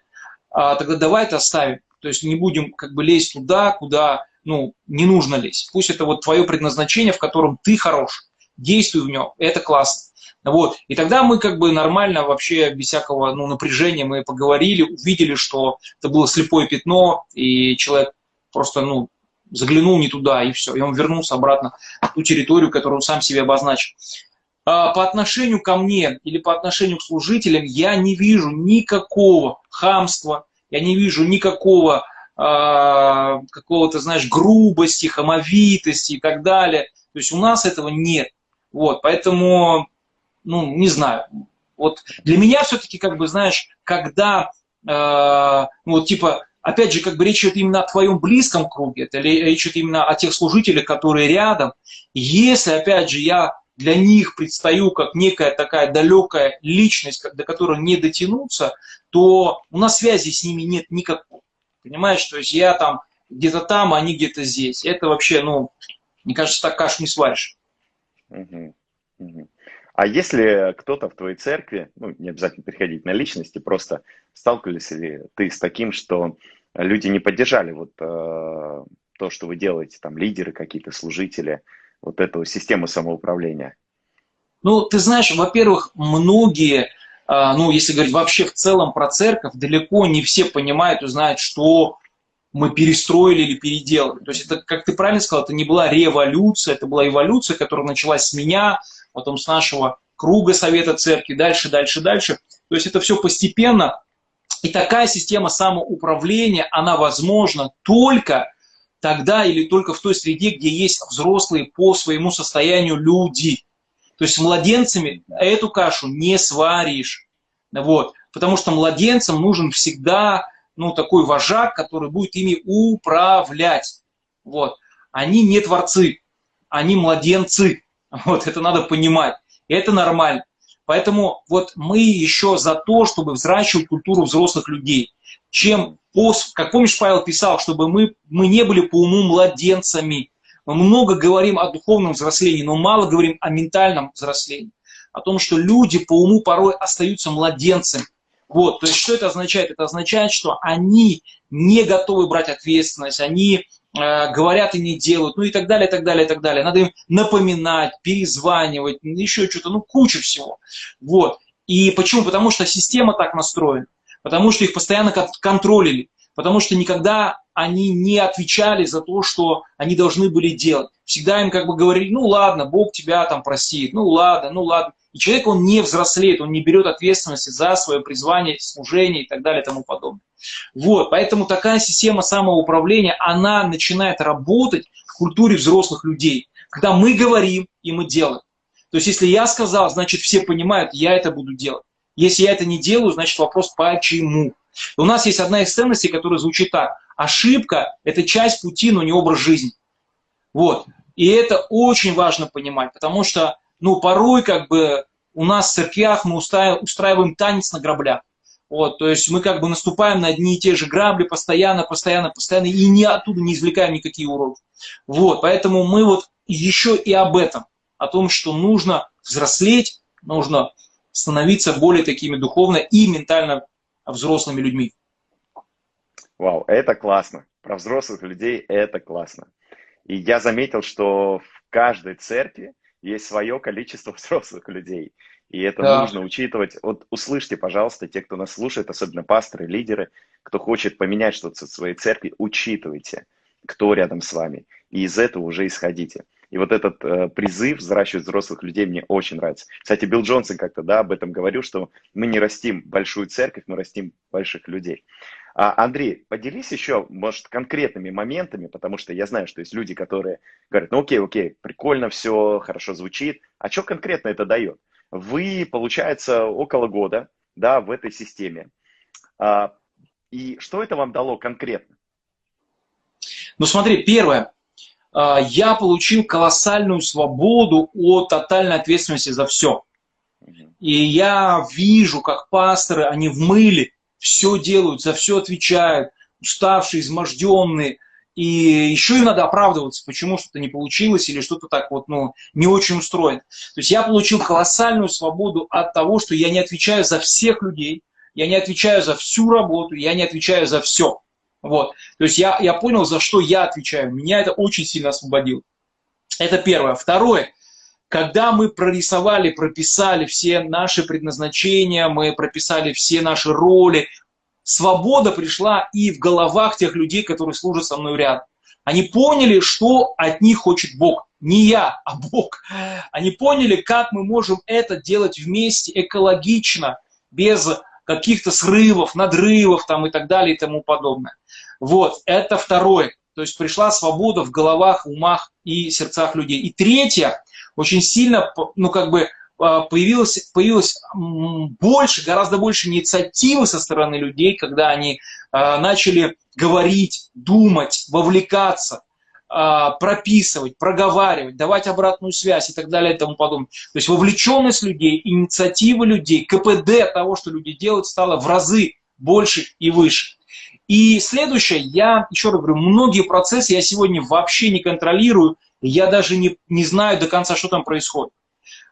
а, тогда давай это оставим. То есть не будем как бы лезть туда, куда ну, не нужно лезть. Пусть это вот твое предназначение, в котором ты хорош. Действуй в нем, это классно. Вот. И тогда мы как бы нормально, вообще без всякого ну, напряжения мы поговорили, увидели, что это было слепое пятно, и человек просто ну, заглянул не туда, и все. И он вернулся обратно в ту территорию, которую он сам себе обозначил. А, по отношению ко мне или по отношению к служителям я не вижу никакого хамства, я не вижу никакого э, какого-то, знаешь, грубости, хамовитости и так далее. То есть у нас этого нет. Вот, поэтому, ну, не знаю. Вот для меня все-таки, как бы, знаешь, когда, э, ну, вот типа, опять же, как бы речь идет именно о твоем близком круге, это речь идет именно о тех служителях, которые рядом. Если, опять же, я для них предстаю как некая такая далекая личность, до которой не дотянуться, то у нас связи с ними нет никакой. Понимаешь, то есть я там где-то там, а они где-то здесь. Это вообще, ну, мне кажется, так кашу не сваришь. А если кто-то в твоей церкви, ну, не обязательно переходить на личности, просто сталкивались ли ты с таким, что люди не поддержали вот э, то, что вы делаете, там, лидеры какие-то, служители, вот эту систему самоуправления? Ну, ты знаешь, во-первых, многие, а, ну, если говорить вообще в целом про церковь, далеко не все понимают и знают, что мы перестроили или переделали. То есть это, как ты правильно сказал, это не была революция, это была эволюция, которая началась с меня, потом с нашего круга Совета Церкви, дальше, дальше, дальше. То есть это все постепенно. И такая система самоуправления, она возможна только тогда или только в той среде, где есть взрослые по своему состоянию люди. То есть с младенцами эту кашу не сваришь. Вот. Потому что младенцам нужен всегда ну, такой вожак, который будет ими управлять. Вот. Они не творцы, они младенцы. Вот, это надо понимать. Это нормально. Поэтому вот мы еще за то, чтобы взращивать культуру взрослых людей. Чем, как помнишь, Павел писал, чтобы мы, мы не были по уму младенцами. Мы много говорим о духовном взрослении, но мало говорим о ментальном взрослении. О том, что люди по уму порой остаются младенцами. Вот, то есть что это означает? Это означает, что они не готовы брать ответственность, они говорят и не делают, ну и так далее, и так далее, и так далее. Надо им напоминать, перезванивать, еще что-то, ну куча всего. Вот. И почему? Потому что система так настроена, потому что их постоянно контролили, потому что никогда они не отвечали за то, что они должны были делать. Всегда им как бы говорили, ну ладно, Бог тебя там простит, ну ладно, ну ладно. И человек, он не взрослеет, он не берет ответственности за свое призвание, служение и так далее и тому подобное. Вот, поэтому такая система самоуправления, она начинает работать в культуре взрослых людей, когда мы говорим и мы делаем. То есть, если я сказал, значит, все понимают, я это буду делать. Если я это не делаю, значит, вопрос почему. У нас есть одна из ценностей, которая звучит так. Ошибка – это часть пути, но не образ жизни. Вот. И это очень важно понимать, потому что ну, порой как бы у нас в церквях мы устраиваем танец на граблях. Вот, то есть мы как бы наступаем на одни и те же грабли постоянно, постоянно, постоянно, и не оттуда не извлекаем никакие уроки. Вот, поэтому мы вот еще и об этом, о том, что нужно взрослеть, нужно становиться более такими духовно и ментально взрослыми людьми. Вау, это классно. Про взрослых людей это классно. И я заметил, что в каждой церкви есть свое количество взрослых людей. И это да. нужно учитывать. Вот услышьте, пожалуйста, те, кто нас слушает, особенно пасторы, лидеры, кто хочет поменять что-то в своей церкви, учитывайте, кто рядом с вами. И из этого уже исходите. И вот этот э, призыв взращивать взрослых людей мне очень нравится. Кстати, Билл Джонсон как-то да, об этом говорил, что мы не растим большую церковь, мы растим больших людей. А, Андрей, поделись еще, может, конкретными моментами, потому что я знаю, что есть люди, которые говорят, ну окей, окей, прикольно все, хорошо звучит, а что конкретно это дает? Вы, получается, около года, да, в этой системе. А, и что это вам дало конкретно? Ну смотри, первое, я получил колоссальную свободу от тотальной ответственности за все. И я вижу, как пасторы, они в мыле, все делают, за все отвечают, уставшие, изможденные, и еще им надо оправдываться, почему что-то не получилось или что-то так вот, ну, не очень устроено. То есть я получил колоссальную свободу от того, что я не отвечаю за всех людей, я не отвечаю за всю работу, я не отвечаю за все. Вот. То есть я, я понял, за что я отвечаю. Меня это очень сильно освободило. Это первое. Второе. Когда мы прорисовали, прописали все наши предназначения, мы прописали все наши роли, свобода пришла и в головах тех людей, которые служат со мной рядом. Они поняли, что от них хочет Бог. Не я, а Бог. Они поняли, как мы можем это делать вместе, экологично, без каких-то срывов, надрывов там и так далее и тому подобное. Вот, это второе. То есть пришла свобода в головах, умах и сердцах людей. И третье, очень сильно, ну, как бы, а, появилось, появилось больше, гораздо больше инициативы со стороны людей, когда они а, начали говорить, думать, вовлекаться, а, прописывать, проговаривать, давать обратную связь и так далее и тому подобное. То есть вовлеченность людей, инициатива людей, КПД того, что люди делают, стало в разы больше и выше. И следующее, я еще раз говорю, многие процессы я сегодня вообще не контролирую, я даже не, не знаю до конца, что там происходит.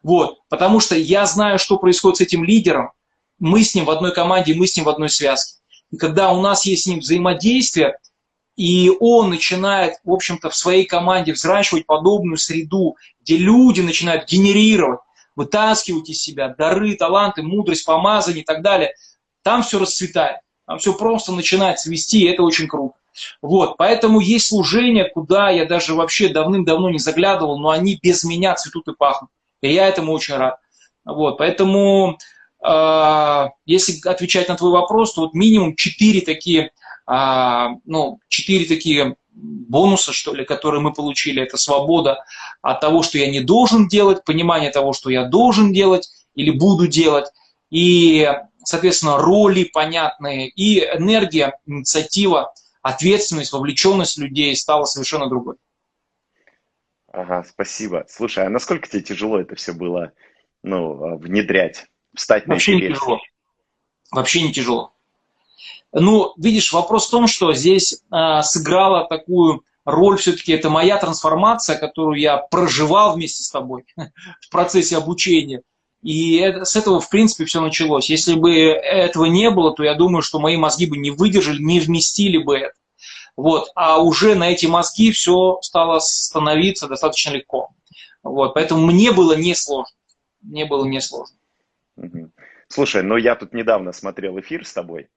Вот, потому что я знаю, что происходит с этим лидером, мы с ним в одной команде, мы с ним в одной связке. И когда у нас есть с ним взаимодействие, и он начинает, в общем-то, в своей команде взращивать подобную среду, где люди начинают генерировать, вытаскивать из себя дары, таланты, мудрость, помазание и так далее, там все расцветает. Там все просто начинает свести, и это очень круто. Вот, поэтому есть служения, куда я даже вообще давным-давно не заглядывал, но они без меня цветут и пахнут. И я этому очень рад. Вот, поэтому, э, если отвечать на твой вопрос, то вот минимум четыре такие, э, ну, четыре такие бонуса, что ли, которые мы получили. Это свобода от того, что я не должен делать, понимание того, что я должен делать или буду делать, и соответственно, роли понятные, и энергия, инициатива, ответственность, вовлеченность людей стала совершенно другой. Ага, спасибо. Слушай, а насколько тебе тяжело это все было ну, внедрять, встать Вообще на не тяжело. Вообще не тяжело. Ну, видишь, вопрос в том, что здесь э, сыграла такую роль все-таки это моя трансформация, которую я проживал вместе с тобой в процессе обучения. И это, с этого, в принципе, все началось. Если бы этого не было, то я думаю, что мои мозги бы не выдержали, не вместили бы это. Вот. А уже на эти мозги все стало становиться достаточно легко. Вот. Поэтому мне было несложно. Мне было несложно. Слушай, ну я тут недавно смотрел эфир с тобой,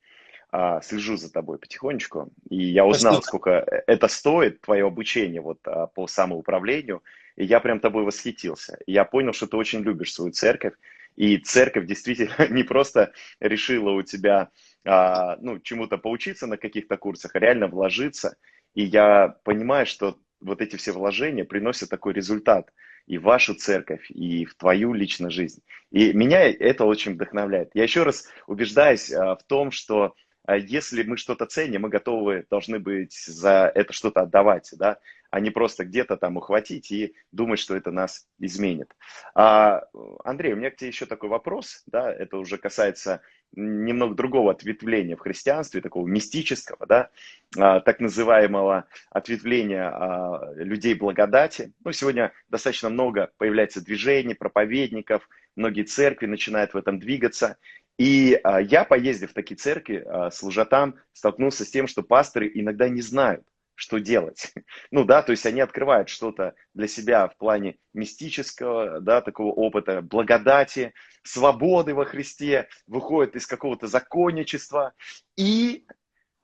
а, слежу за тобой потихонечку, и я узнал, Спасибо. сколько это стоит, твое обучение вот а, по самоуправлению, и я прям тобой восхитился. Я понял, что ты очень любишь свою церковь, и церковь действительно не просто решила у тебя а, ну, чему-то поучиться на каких-то курсах, а реально вложиться. И я понимаю, что вот эти все вложения приносят такой результат и в вашу церковь, и в твою личную жизнь. И меня это очень вдохновляет. Я еще раз убеждаюсь а, в том, что а, если мы что-то ценим, мы готовы, должны быть за это что-то отдавать, да, а не просто где-то там ухватить и думать, что это нас изменит. А, Андрей, у меня к тебе еще такой вопрос, да, это уже касается немного другого ответвления в христианстве, такого мистического, да, а, так называемого ответвления а, людей благодати. Ну, сегодня достаточно много появляется движений, проповедников, многие церкви начинают в этом двигаться. И а, я, поездив в такие церкви, служа там, столкнулся с тем, что пасторы иногда не знают, что делать. Ну да, то есть они открывают что-то для себя в плане мистического, да, такого опыта, благодати, свободы во Христе, выходят из какого-то законничества, и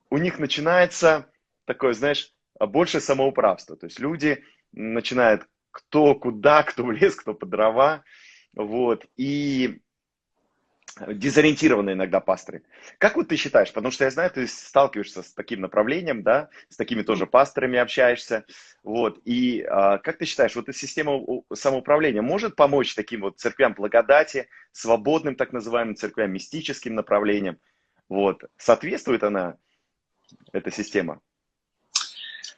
у них начинается такое, знаешь, больше самоуправство. То есть люди начинают кто куда, кто в лес, кто под дрова, вот, и дезориентированные иногда пасторы. Как вот ты считаешь, потому что я знаю, ты сталкиваешься с таким направлением, да, с такими тоже пасторами общаешься, вот, и а, как ты считаешь, вот эта система самоуправления может помочь таким вот церквям благодати, свободным так называемым церквям, мистическим направлениям, вот, соответствует она, эта система?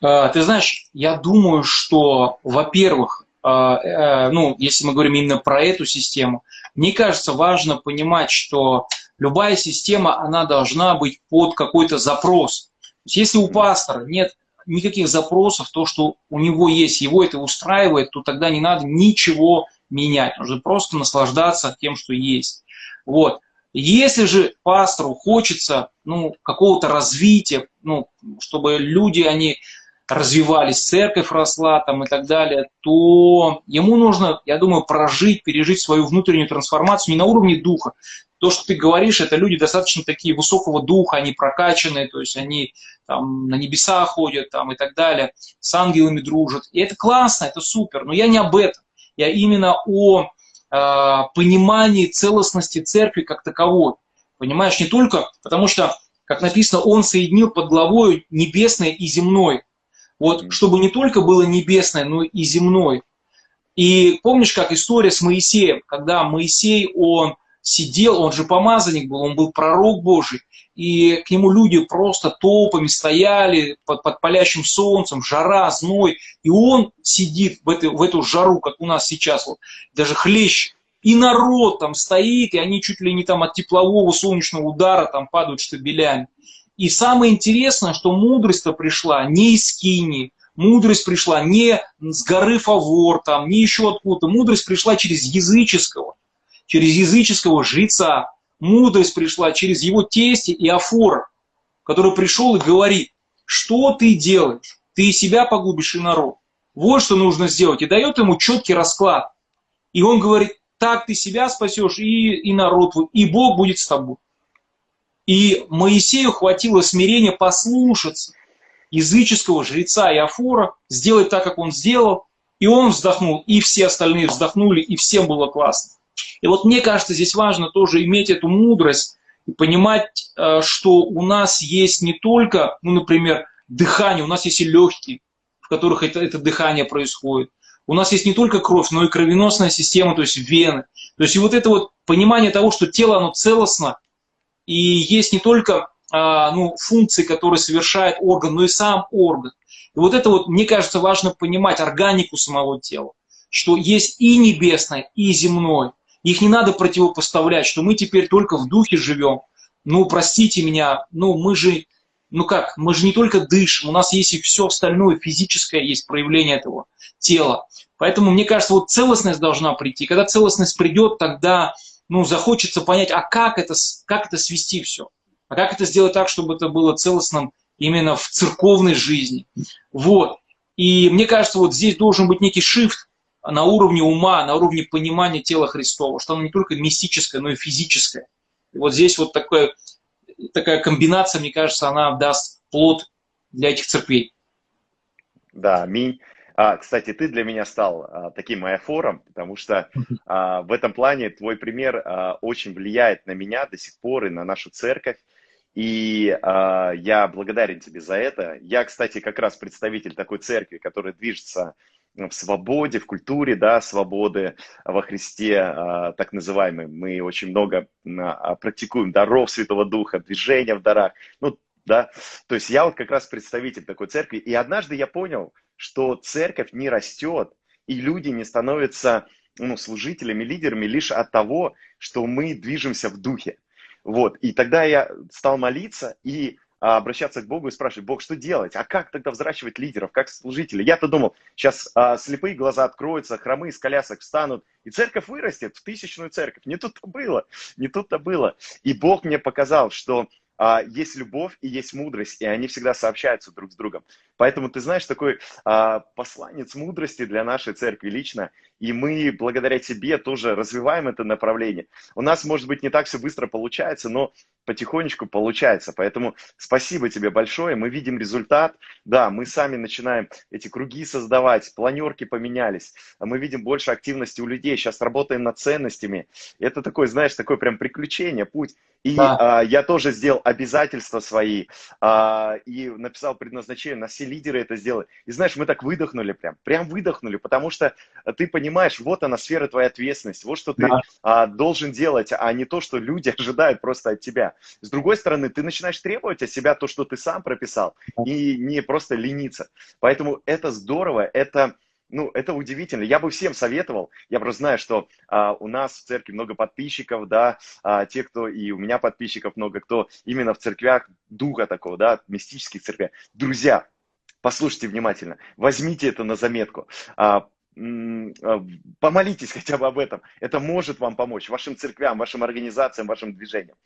А, ты знаешь, я думаю, что, во-первых, а, э, ну, если мы говорим именно про эту систему, мне кажется, важно понимать, что любая система, она должна быть под какой-то запрос. Если у пастора нет никаких запросов, то, что у него есть, его это устраивает, то тогда не надо ничего менять. Нужно просто наслаждаться тем, что есть. Вот. Если же пастору хочется ну, какого-то развития, ну, чтобы люди, они развивались, церковь росла там и так далее, то ему нужно, я думаю, прожить, пережить свою внутреннюю трансформацию не на уровне духа. То, что ты говоришь, это люди достаточно такие высокого духа, они прокачанные, то есть они там на небеса ходят там и так далее, с ангелами дружат. И это классно, это супер, но я не об этом. Я именно о э, понимании целостности церкви как таковой. Понимаешь, не только, потому что, как написано, он соединил под главой небесное и земное. Вот, чтобы не только было небесное, но и земное. И помнишь, как история с Моисеем, когда Моисей, он сидел, он же помазанник был, он был пророк Божий, и к нему люди просто толпами стояли под, под палящим солнцем, жара, зной, и он сидит в, этой, в эту жару, как у нас сейчас, вот, даже хлещ, и народ там стоит, и они чуть ли не там от теплового солнечного удара там падают штабелями. И самое интересное, что мудрость-то пришла не из Кини, мудрость пришла не с горы Фавор, там, не еще откуда-то. Мудрость пришла через языческого, через языческого жреца. Мудрость пришла через его тести и Афора, который пришел и говорит, что ты делаешь? Ты и себя погубишь, и народ. Вот что нужно сделать. И дает ему четкий расклад. И он говорит, так ты себя спасешь, и, и народ, и Бог будет с тобой. И Моисею хватило смирения послушаться языческого жреца Иофора, сделать так, как он сделал, и он вздохнул, и все остальные вздохнули, и всем было классно. И вот мне кажется, здесь важно тоже иметь эту мудрость и понимать, э, что у нас есть не только, ну, например, дыхание, у нас есть и легкие, в которых это, это дыхание происходит. У нас есть не только кровь, но и кровеносная система, то есть вены. То есть и вот это вот понимание того, что тело, оно целостно, и есть не только а, ну, функции, которые совершает орган, но и сам орган. И вот это вот, мне кажется, важно понимать органику самого тела, что есть и небесное, и земное. их не надо противопоставлять, что мы теперь только в духе живем. Ну, простите меня, ну мы же, ну как, мы же не только дышим, у нас есть и все остальное, физическое есть проявление этого тела. Поэтому, мне кажется, вот целостность должна прийти. Когда целостность придет, тогда ну, захочется понять, а как это, как это свести все? А как это сделать так, чтобы это было целостным именно в церковной жизни? Вот. И мне кажется, вот здесь должен быть некий шифт на уровне ума, на уровне понимания тела Христова, что оно не только мистическое, но и физическое. И вот здесь вот такое, такая комбинация, мне кажется, она даст плод для этих церквей. Да, аминь. А, кстати, ты для меня стал а, таким фором, потому что а, в этом плане твой пример а, очень влияет на меня до сих пор и на нашу церковь. И а, я благодарен тебе за это. Я, кстати, как раз представитель такой церкви, которая движется в свободе, в культуре, да, свободы во Христе, а, так называемой. Мы очень много а, практикуем даров Святого Духа, движения в дарах. Ну, да, то есть я вот как раз представитель такой церкви. И однажды я понял, что церковь не растет, и люди не становятся ну, служителями, лидерами лишь от того, что мы движемся в духе. Вот. И тогда я стал молиться и а, обращаться к Богу и спрашивать, Бог, что делать? А как тогда взращивать лидеров, как служителей? Я-то думал, сейчас а, слепые глаза откроются, хромые из колясок встанут, и церковь вырастет в тысячную церковь. Не тут-то было, не тут-то было. И Бог мне показал, что есть любовь и есть мудрость, и они всегда сообщаются друг с другом. Поэтому ты знаешь, такой а, посланец мудрости для нашей церкви лично, и мы благодаря тебе тоже развиваем это направление. У нас, может быть, не так все быстро получается, но потихонечку получается. Поэтому спасибо тебе большое. Мы видим результат. Да, мы сами начинаем эти круги создавать, планерки поменялись. Мы видим больше активности у людей. Сейчас работаем над ценностями. Это такой, знаешь, такое прям приключение, путь. И да. а, я тоже сделал обязательства свои а, и написал предназначение, на все лидеры это сделали. И знаешь, мы так выдохнули прям, прям выдохнули, потому что ты понимаешь, вот она сфера твоей ответственности, вот что ты да. а, должен делать, а не то, что люди ожидают просто от тебя. С другой стороны, ты начинаешь требовать от себя то, что ты сам прописал, и не просто лениться. Поэтому это здорово, это ну, это удивительно. Я бы всем советовал. Я просто знаю, что а, у нас в церкви много подписчиков, да, а, те, кто и у меня подписчиков много, кто именно в церквях духа такого, да, мистических церквях. Друзья, послушайте внимательно, возьмите это на заметку. А, а, помолитесь хотя бы об этом. Это может вам помочь, вашим церквям, вашим организациям, вашим движениям.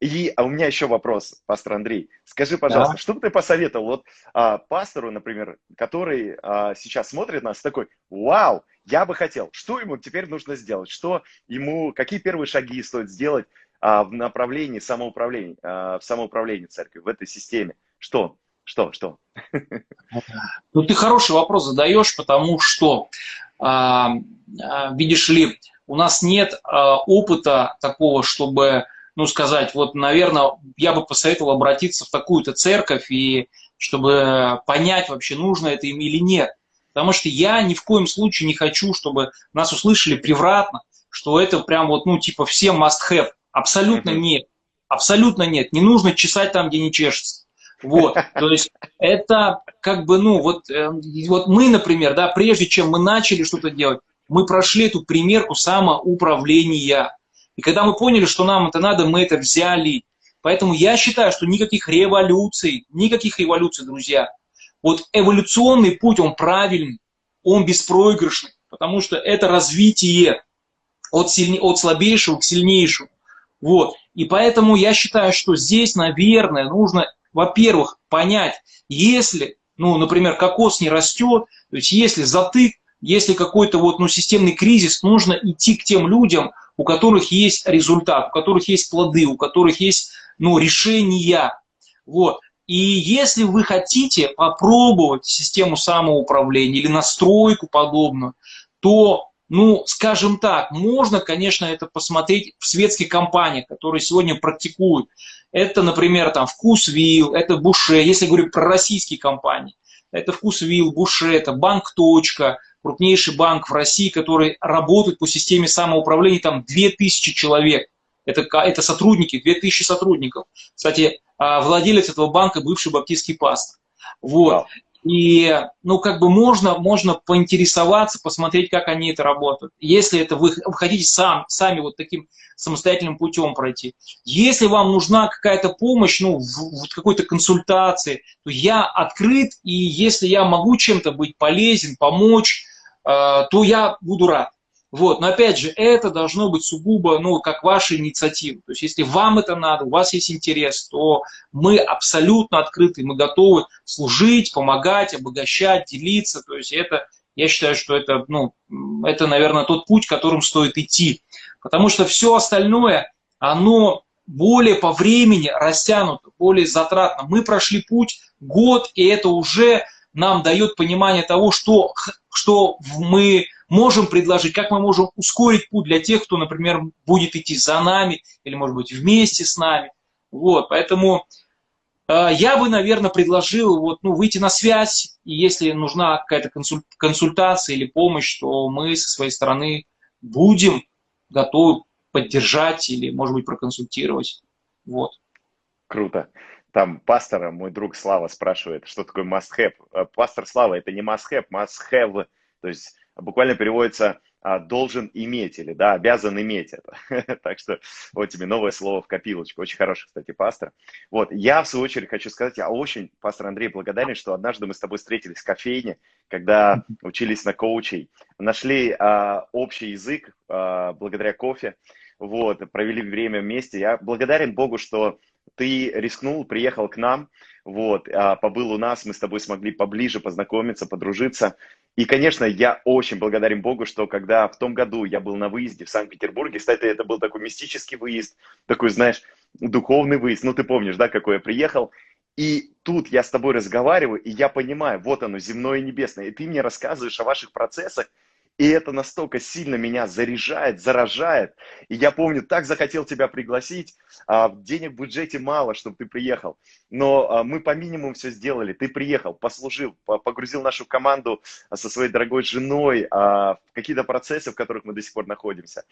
И а у меня еще вопрос, пастор Андрей. Скажи, пожалуйста, да. что бы ты посоветовал вот а, пастору, например, который а, сейчас смотрит нас, такой, вау, я бы хотел, что ему теперь нужно сделать, что ему, какие первые шаги стоит сделать а, в направлении самоуправления, а, в самоуправлении церкви, в этой системе? Что? Что, что? Ну, ты хороший вопрос задаешь, потому что, а, а, видишь ли, у нас нет а, опыта такого, чтобы, ну, сказать, вот, наверное, я бы посоветовал обратиться в такую-то церковь, и чтобы понять вообще, нужно это им или нет. Потому что я ни в коем случае не хочу, чтобы нас услышали превратно, что это прям вот, ну, типа, всем must have. Абсолютно нет. Абсолютно нет. Не нужно чесать там, где не чешется. Вот, то есть это как бы, ну, вот, э, вот мы, например, да, прежде чем мы начали что-то делать, мы прошли эту примерку самоуправления. И когда мы поняли, что нам это надо, мы это взяли. Поэтому я считаю, что никаких революций, никаких революций, друзья. Вот эволюционный путь, он правильный, он беспроигрышный, потому что это развитие от, сильне, от слабейшего к сильнейшему. Вот. И поэтому я считаю, что здесь, наверное, нужно во-первых, понять, если, ну, например, кокос не растет, то есть если затык, если какой-то вот, ну, системный кризис, нужно идти к тем людям, у которых есть результат, у которых есть плоды, у которых есть, ну, решения. Вот. И если вы хотите попробовать систему самоуправления или настройку подобную, то, ну, скажем так, можно, конечно, это посмотреть в светских компаниях, которые сегодня практикуют. Это, например, там Вкусвилл, это Буше, если говорю про российские компании. Это Вкусвилл, Буше, это Банк Точка, крупнейший банк в России, который работает по системе самоуправления, там 2000 человек. Это, это сотрудники, 2000 сотрудников. Кстати, а, владелец этого банка бывший баптистский пастор. Вот. И, ну, как бы можно, можно поинтересоваться, посмотреть, как они это работают. Если это вы, вы хотите сам, сами вот таким самостоятельным путем пройти. Если вам нужна какая-то помощь, ну, в, в какой-то консультации, то я открыт, и если я могу чем-то быть полезен, помочь, э, то я буду рад. Вот, но опять же, это должно быть сугубо, ну, как ваша инициатива. То есть, если вам это надо, у вас есть интерес, то мы абсолютно открыты, мы готовы служить, помогать, обогащать, делиться. То есть, это, я считаю, что это, ну, это, наверное, тот путь, которым стоит идти. Потому что все остальное, оно более по времени растянуто, более затратно. Мы прошли путь год, и это уже нам дает понимание того, что, что мы можем предложить, как мы можем ускорить путь для тех, кто, например, будет идти за нами или, может быть, вместе с нами. Вот, поэтому э, я бы, наверное, предложил вот, ну, выйти на связь, и если нужна какая-то консультация или помощь, то мы со своей стороны будем готовы поддержать или, может быть, проконсультировать. Вот. Круто. Там пастора, мой друг Слава спрашивает, что такое must-have. Э, пастор Слава, это не must-have, must-have. То есть буквально переводится а, должен иметь или да, обязан иметь это. так что вот тебе новое слово в копилочку. Очень хороший, кстати, пастор. Вот, я в свою очередь хочу сказать, я очень, пастор Андрей, благодарен, что однажды мы с тобой встретились в кофейне, когда учились на коучей, нашли а, общий язык а, благодаря кофе, вот, провели время вместе. Я благодарен Богу, что ты рискнул, приехал к нам, вот, а, побыл у нас, мы с тобой смогли поближе познакомиться, подружиться. И, конечно, я очень благодарен Богу, что когда в том году я был на выезде в Санкт-Петербурге, кстати, это был такой мистический выезд, такой, знаешь, духовный выезд, ну ты помнишь, да, какой я приехал, и тут я с тобой разговариваю, и я понимаю, вот оно, земное и небесное, и ты мне рассказываешь о ваших процессах, и это настолько сильно меня заряжает, заражает. И я помню, так захотел тебя пригласить. А, денег в бюджете мало, чтобы ты приехал. Но а, мы по минимуму все сделали. Ты приехал, послужил, погрузил нашу команду а, со своей дорогой женой в какие-то процессы, в которых мы до сих пор находимся.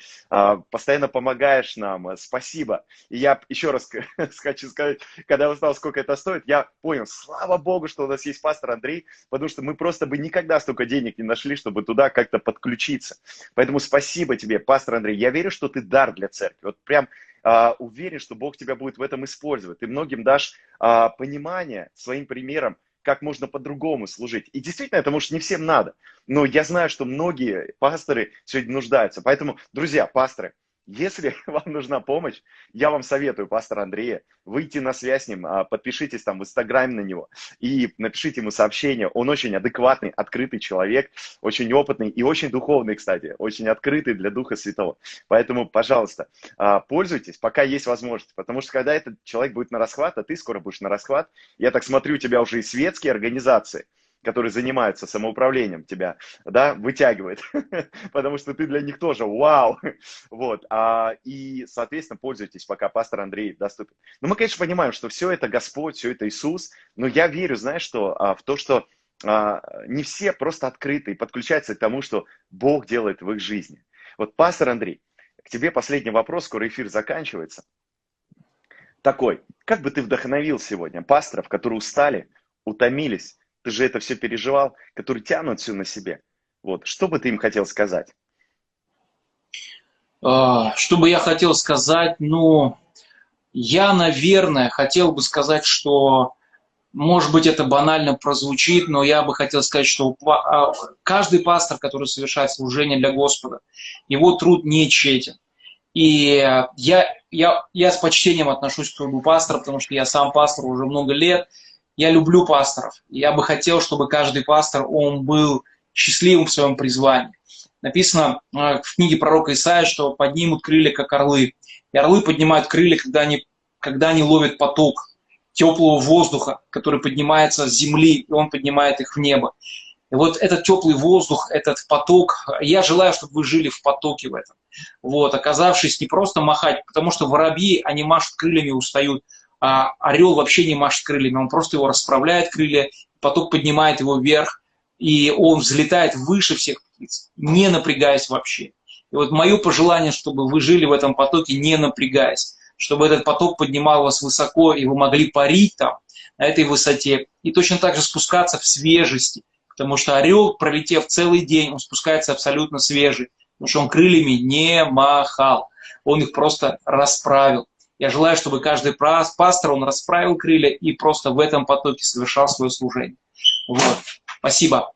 Постоянно помогаешь нам. Спасибо. И я еще раз хочу сказать, когда узнал, сколько это стоит, я понял, слава Богу, что у нас есть пастор Андрей, потому что мы просто бы никогда столько денег не нашли, чтобы туда как-то под подключиться. Поэтому спасибо тебе, пастор Андрей. Я верю, что ты дар для церкви. Вот прям Uh, уверен, что Бог тебя будет в этом использовать. Ты многим дашь uh, понимание своим примером, как можно по-другому служить. И действительно, это, может, не всем надо. Но я знаю, что многие пасторы сегодня нуждаются. Поэтому, друзья, пасторы, если вам нужна помощь, я вам советую пастора Андрея выйти на связь с ним, а, подпишитесь там в Инстаграме на него и напишите ему сообщение. Он очень адекватный, открытый человек, очень опытный и очень духовный, кстати, очень открытый для Духа Святого. Поэтому, пожалуйста, а, пользуйтесь, пока есть возможность, потому что когда этот человек будет на расхват, а ты скоро будешь на расхват, я так смотрю, у тебя уже и светские организации – который занимается самоуправлением тебя, да, вытягивает, потому что ты для них тоже вау, вот, а, и, соответственно, пользуйтесь, пока пастор Андрей доступен. Но мы, конечно, понимаем, что все это Господь, все это Иисус, но я верю, знаешь, что а, в то, что а, не все просто открыты и подключаются к тому, что Бог делает в их жизни. Вот, пастор Андрей, к тебе последний вопрос, скоро эфир заканчивается. Такой, как бы ты вдохновил сегодня пасторов, которые устали, утомились, ты же это все переживал, которые тянут все на себе. Вот, что бы ты им хотел сказать? А, что бы я хотел сказать? Ну, я, наверное, хотел бы сказать, что, может быть, это банально прозвучит, но я бы хотел сказать, что а, каждый пастор, который совершает служение для Господа, его труд не тщетен. И я, я, я с почтением отношусь к труду пастора, потому что я сам пастор уже много лет – я люблю пасторов. Я бы хотел, чтобы каждый пастор, он был счастливым в своем призвании. Написано э, в книге пророка Исаия, что поднимут крылья, как орлы. И орлы поднимают крылья, когда они, когда они ловят поток теплого воздуха, который поднимается с земли, и он поднимает их в небо. И вот этот теплый воздух, этот поток, я желаю, чтобы вы жили в потоке в этом. Вот, оказавшись не просто махать, потому что воробьи, они машут крыльями, устают, а орел вообще не машет крыльями, он просто его расправляет крылья, поток поднимает его вверх, и он взлетает выше всех птиц, не напрягаясь вообще. И вот мое пожелание, чтобы вы жили в этом потоке, не напрягаясь, чтобы этот поток поднимал вас высоко, и вы могли парить там, на этой высоте. И точно так же спускаться в свежести, потому что орел, пролетев целый день, он спускается абсолютно свежий, потому что он крыльями не махал, он их просто расправил. Я желаю, чтобы каждый пастор, он расправил крылья и просто в этом потоке совершал свое служение. Вот. Спасибо.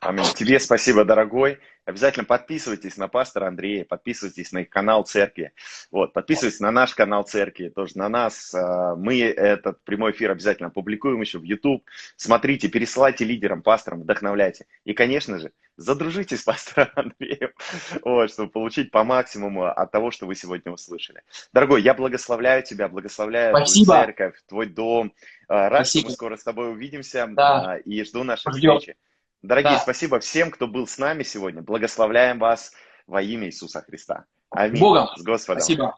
Аминь. Тебе спасибо, дорогой. Обязательно подписывайтесь на пастора Андрея, подписывайтесь на канал церкви. Вот, подписывайтесь на наш канал церкви, тоже на нас. А, мы этот прямой эфир обязательно опубликуем еще в YouTube. Смотрите, пересылайте лидерам, пасторам, вдохновляйте. И, конечно же, задружитесь с пастором Андреем, вот, чтобы получить по максимуму от того, что вы сегодня услышали. Дорогой, я благословляю тебя, благословляю Спасибо. твою церковь, твой дом. А, рад, Спасибо. что мы скоро с тобой увидимся Да. и жду нашей Ждем. встречи. Дорогие, Да. спасибо всем, кто был с нами сегодня. Благословляем вас во имя Иисуса Христа. Аминь. Богом. С Господом. Спасибо.